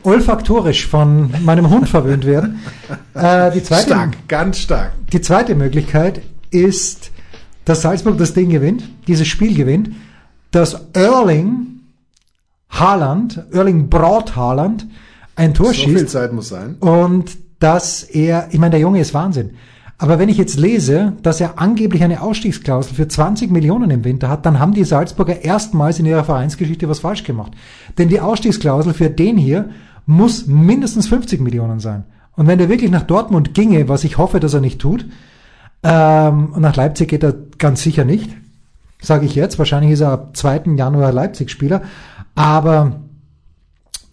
Speaker 3: olfaktorisch von meinem Hund verwöhnt werden, äh, die, zweite,
Speaker 4: Stark, ganz stark.
Speaker 3: die zweite Möglichkeit ist, dass Salzburg das Ding gewinnt, dieses Spiel gewinnt, dass Erling Haaland, Erling Braut Haaland, ein Tor
Speaker 4: So viel
Speaker 3: schießt
Speaker 4: Zeit muss sein.
Speaker 3: und dass er, ich meine, der Junge ist Wahnsinn. Aber wenn ich jetzt lese, dass er angeblich eine Ausstiegsklausel für 20 Millionen im Winter hat, dann haben die Salzburger erstmals in ihrer Vereinsgeschichte was falsch gemacht. Denn die Ausstiegsklausel für den hier muss mindestens 50 Millionen sein. Und wenn der wirklich nach Dortmund ginge, was ich hoffe, dass er nicht tut, ähm, nach Leipzig geht er ganz sicher nicht, sage ich jetzt. Wahrscheinlich ist er ab 2. Januar Leipzig-Spieler. Aber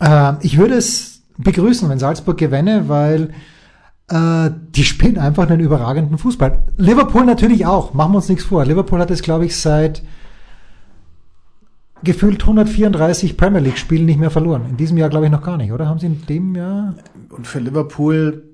Speaker 3: äh, ich würde es begrüßen, wenn Salzburg gewinne, weil äh, die spielen einfach einen überragenden Fußball. Liverpool natürlich auch, machen wir uns nichts vor. Liverpool hat es, glaube ich, seit gefühlt 134 Premier League Spielen nicht mehr verloren. In diesem Jahr glaube ich noch gar nicht, oder? Haben sie in dem Jahr?
Speaker 4: Und für Liverpool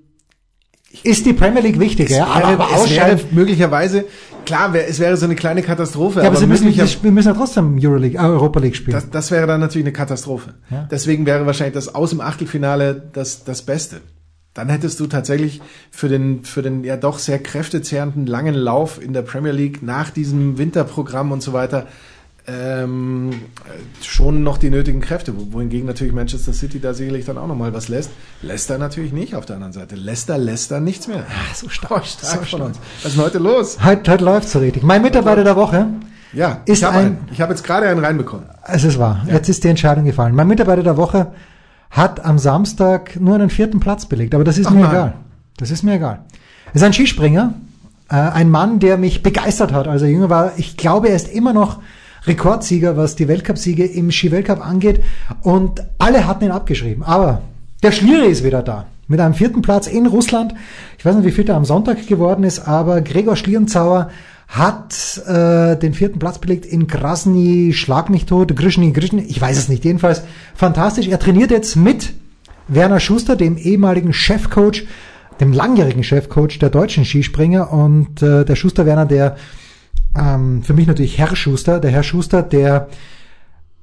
Speaker 3: Ist die Premier League wichtiger, ja?
Speaker 4: wäre,
Speaker 3: Aber, aber
Speaker 4: es wäre
Speaker 3: ausscheiden.
Speaker 4: möglicherweise, klar, wär, es wäre so eine kleine Katastrophe,
Speaker 3: Ja, aber sie müssen, Spiel müssen ja trotzdem Euroleague, äh, Europa League spielen.
Speaker 4: das, das wäre dann natürlich eine Katastrophe.
Speaker 3: Ja.
Speaker 4: Deswegen wäre wahrscheinlich das Aus im Achtelfinale das, das Beste. Dann hättest du tatsächlich für den, für den ja doch sehr kräftezehrenden langen Lauf in der Premier League nach diesem Winterprogramm und so weiter, ähm, schon noch die nötigen Kräfte, wohingegen natürlich Manchester City da sicherlich dann auch nochmal was lässt. Leicester natürlich nicht auf der anderen Seite. Leicester, Leicester nichts mehr.
Speaker 3: Ah, so stark,
Speaker 4: stark so von uns. Was ist denn heute los?
Speaker 3: Heute, heute läuft so richtig. Mein Mitarbeiter der Woche
Speaker 4: Ja,
Speaker 3: ist
Speaker 4: ich habe
Speaker 3: ein-
Speaker 4: ich hab jetzt gerade einen reinbekommen.
Speaker 3: Es ist wahr. Jetzt ist die Entscheidung gefallen. Mein Mitarbeiter der Woche hat am Samstag nur einen vierten Platz belegt, aber das ist
Speaker 4: Ach
Speaker 3: mir
Speaker 4: nein.
Speaker 3: egal. Das ist mir egal. Er ist ein Skispringer, äh, ein Mann, der mich begeistert hat, als er jünger war. Ich glaube, er ist immer noch Rekordsieger, was die Weltcupsiege im Skiweltcup angeht. Und alle hatten ihn abgeschrieben. Aber der Schliere ist wieder da. Mit einem vierten Platz in Russland. Ich weiß nicht, wie viel er am Sonntag geworden ist, aber Gregor Schlierenzauer hat äh, den vierten Platz belegt in Krasny, Schlag mich tot, Grishny, Grishny, ich weiß es nicht, jedenfalls fantastisch. Er trainiert jetzt mit Werner Schuster, dem ehemaligen Chefcoach, dem langjährigen Chefcoach der deutschen Skispringer und äh, der Schuster Werner, der ähm, für mich natürlich Herr Schuster, der Herr Schuster, der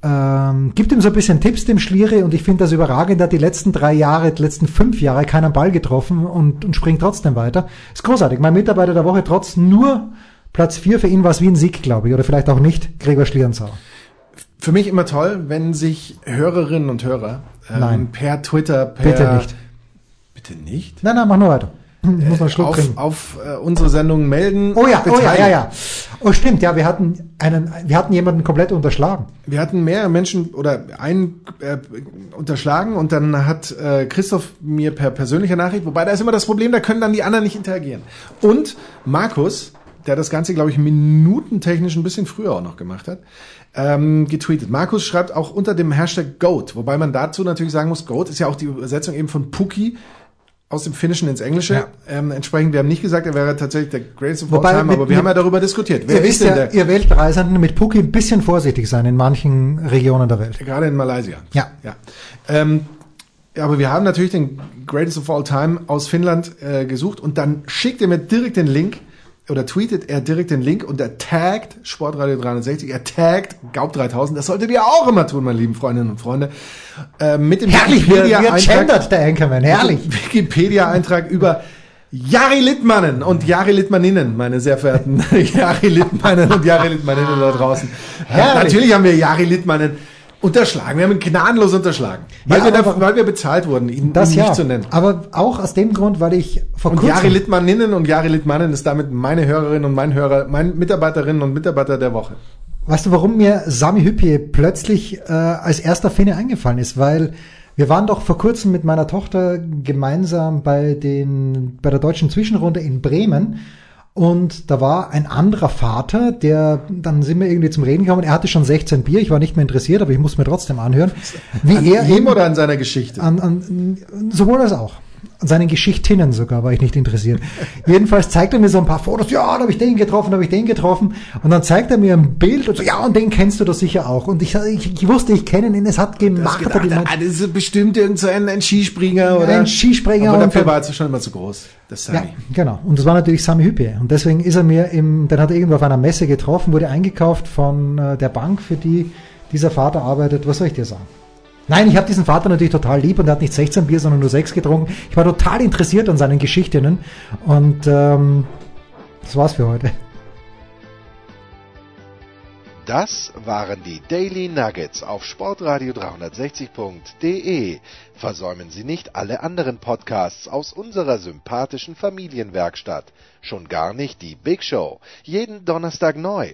Speaker 3: ähm, gibt ihm so ein bisschen Tipps dem Schliere und ich finde das überragend. Er hat die letzten drei Jahre, die letzten fünf Jahre keinen Ball getroffen und, und springt trotzdem weiter. Ist großartig. Mein Mitarbeiter der Woche trotz nur Platz vier für ihn war es wie ein Sieg, glaube ich, oder vielleicht auch nicht. Gregor Schlierenzauer.
Speaker 4: Für mich immer toll, wenn sich Hörerinnen und Hörer ähm,
Speaker 3: Nein.
Speaker 4: per Twitter, per
Speaker 3: Bitte nicht.
Speaker 4: Bitte nicht?
Speaker 3: Nein, nein, mach nur weiter. Ich muss noch einen Schluck
Speaker 4: auf, auf äh, unsere Sendung melden.
Speaker 3: Oh ja, oh ja, ja, ja. Oh stimmt, ja, wir hatten einen, wir hatten jemanden komplett unterschlagen.
Speaker 4: Wir hatten mehrere Menschen oder einen äh, unterschlagen und dann hat äh, Christoph mir per persönlicher Nachricht, wobei da ist immer das Problem, da können dann die anderen nicht interagieren. Und Markus, der das Ganze, glaube ich, minutentechnisch ein bisschen früher auch noch gemacht hat, ähm, getweetet. Markus schreibt auch unter dem Hashtag GOAT, wobei man dazu natürlich sagen muss, GOAT ist ja auch die Übersetzung eben von Puki aus dem Finnischen ins Englische.
Speaker 3: Ja.
Speaker 4: Ähm, entsprechend, wir haben nicht gesagt, er wäre tatsächlich der Greatest of
Speaker 3: Wobei
Speaker 4: all time,
Speaker 3: mit-
Speaker 4: aber wir
Speaker 3: mit-
Speaker 4: haben ja darüber diskutiert. Wer
Speaker 3: ihr
Speaker 4: ist
Speaker 3: wisst
Speaker 4: denn
Speaker 3: ja,
Speaker 4: der?
Speaker 3: ihr Weltreisenden mit Puki ein bisschen vorsichtig sein in manchen Regionen der Welt.
Speaker 4: Gerade in Malaysia.
Speaker 3: Ja.
Speaker 4: ja. Ähm, aber wir haben natürlich den Greatest of All Time aus Finnland äh, gesucht und dann schickt er mir direkt den Link oder tweetet er direkt den Link und er taggt Sportradio 360, er taggt Gaub 3000. Das solltet ihr auch immer tun, meine lieben Freundinnen und Freunde. Äh, mit dem
Speaker 3: Herrlich,
Speaker 4: Wikipedia-Eintrag
Speaker 3: der Anchorman, herrlich.
Speaker 4: Wikipedia-Eintrag über Jari Littmannen und Jari Littmanninnen, meine sehr verehrten Jari Littmannen und Jari Littmanninnen da draußen.
Speaker 3: Herrlich.
Speaker 4: Natürlich haben wir Jari Littmannen unterschlagen. Wir haben ihn gnadenlos unterschlagen. Weil,
Speaker 3: Ja,
Speaker 4: wir,
Speaker 3: aber-
Speaker 4: da, weil wir bezahlt wurden, ihn,
Speaker 3: Das
Speaker 4: ihn
Speaker 3: ja.
Speaker 4: nicht zu nennen.
Speaker 3: Aber auch aus dem Grund, weil ich vor
Speaker 4: Und
Speaker 3: kurzem
Speaker 4: Jari Littmanninnen und Jari Littmannen ist damit meine Hörerin und mein Hörer, mein Mitarbeiterinnen und Mitarbeiter der Woche.
Speaker 3: Weißt du, warum mir Sami Hüppi plötzlich äh, als erster Finne eingefallen ist? Weil wir waren doch vor kurzem mit meiner Tochter gemeinsam bei den bei der deutschen Zwischenrunde in Bremen und da war ein anderer Vater, der dann sind wir irgendwie zum Reden gekommen. Er hatte schon 16 Bier, ich war nicht mehr interessiert, aber ich musste mir trotzdem anhören, wie
Speaker 4: An
Speaker 3: er
Speaker 4: ihm oder an seiner Geschichte?
Speaker 3: an, an, sowohl als auch. An seinen Geschichtinnen sogar war ich nicht interessiert. Jedenfalls zeigt er mir so ein paar Fotos. Ja, da habe ich den getroffen, da habe ich den getroffen. Und dann zeigt er mir ein Bild und so, ja, und den kennst du doch sicher auch. Und ich, ich, ich wusste, ich kenne ihn, es hat gemacht.
Speaker 4: gedacht,
Speaker 3: die Leute-
Speaker 4: ah, das ist bestimmt irgend so ein, ein Skispringer oder
Speaker 3: Ein Skispringer
Speaker 4: Aber
Speaker 3: und
Speaker 4: dafür
Speaker 3: dann-
Speaker 4: war er schon immer zu groß. Das
Speaker 3: ja,
Speaker 4: Sami.
Speaker 3: genau. Und das war natürlich Sami Hüppe. Und deswegen ist er mir im, dann hat er irgendwo auf einer Messe getroffen, wurde eingekauft von äh, der Bank, für die dieser Vater arbeitet. Was soll ich dir sagen? Nein, ich habe diesen Vater natürlich total lieb und er hat nicht 16 Bier, sondern nur 6 getrunken. Ich war total interessiert an seinen Geschichtinnen und ähm, das war's für heute.
Speaker 2: Das waren die Daily Nuggets auf Sportradio 360.de. Versäumen Sie nicht alle anderen Podcasts aus unserer sympathischen Familienwerkstatt. Schon gar nicht die Big Show. Jeden Donnerstag neu.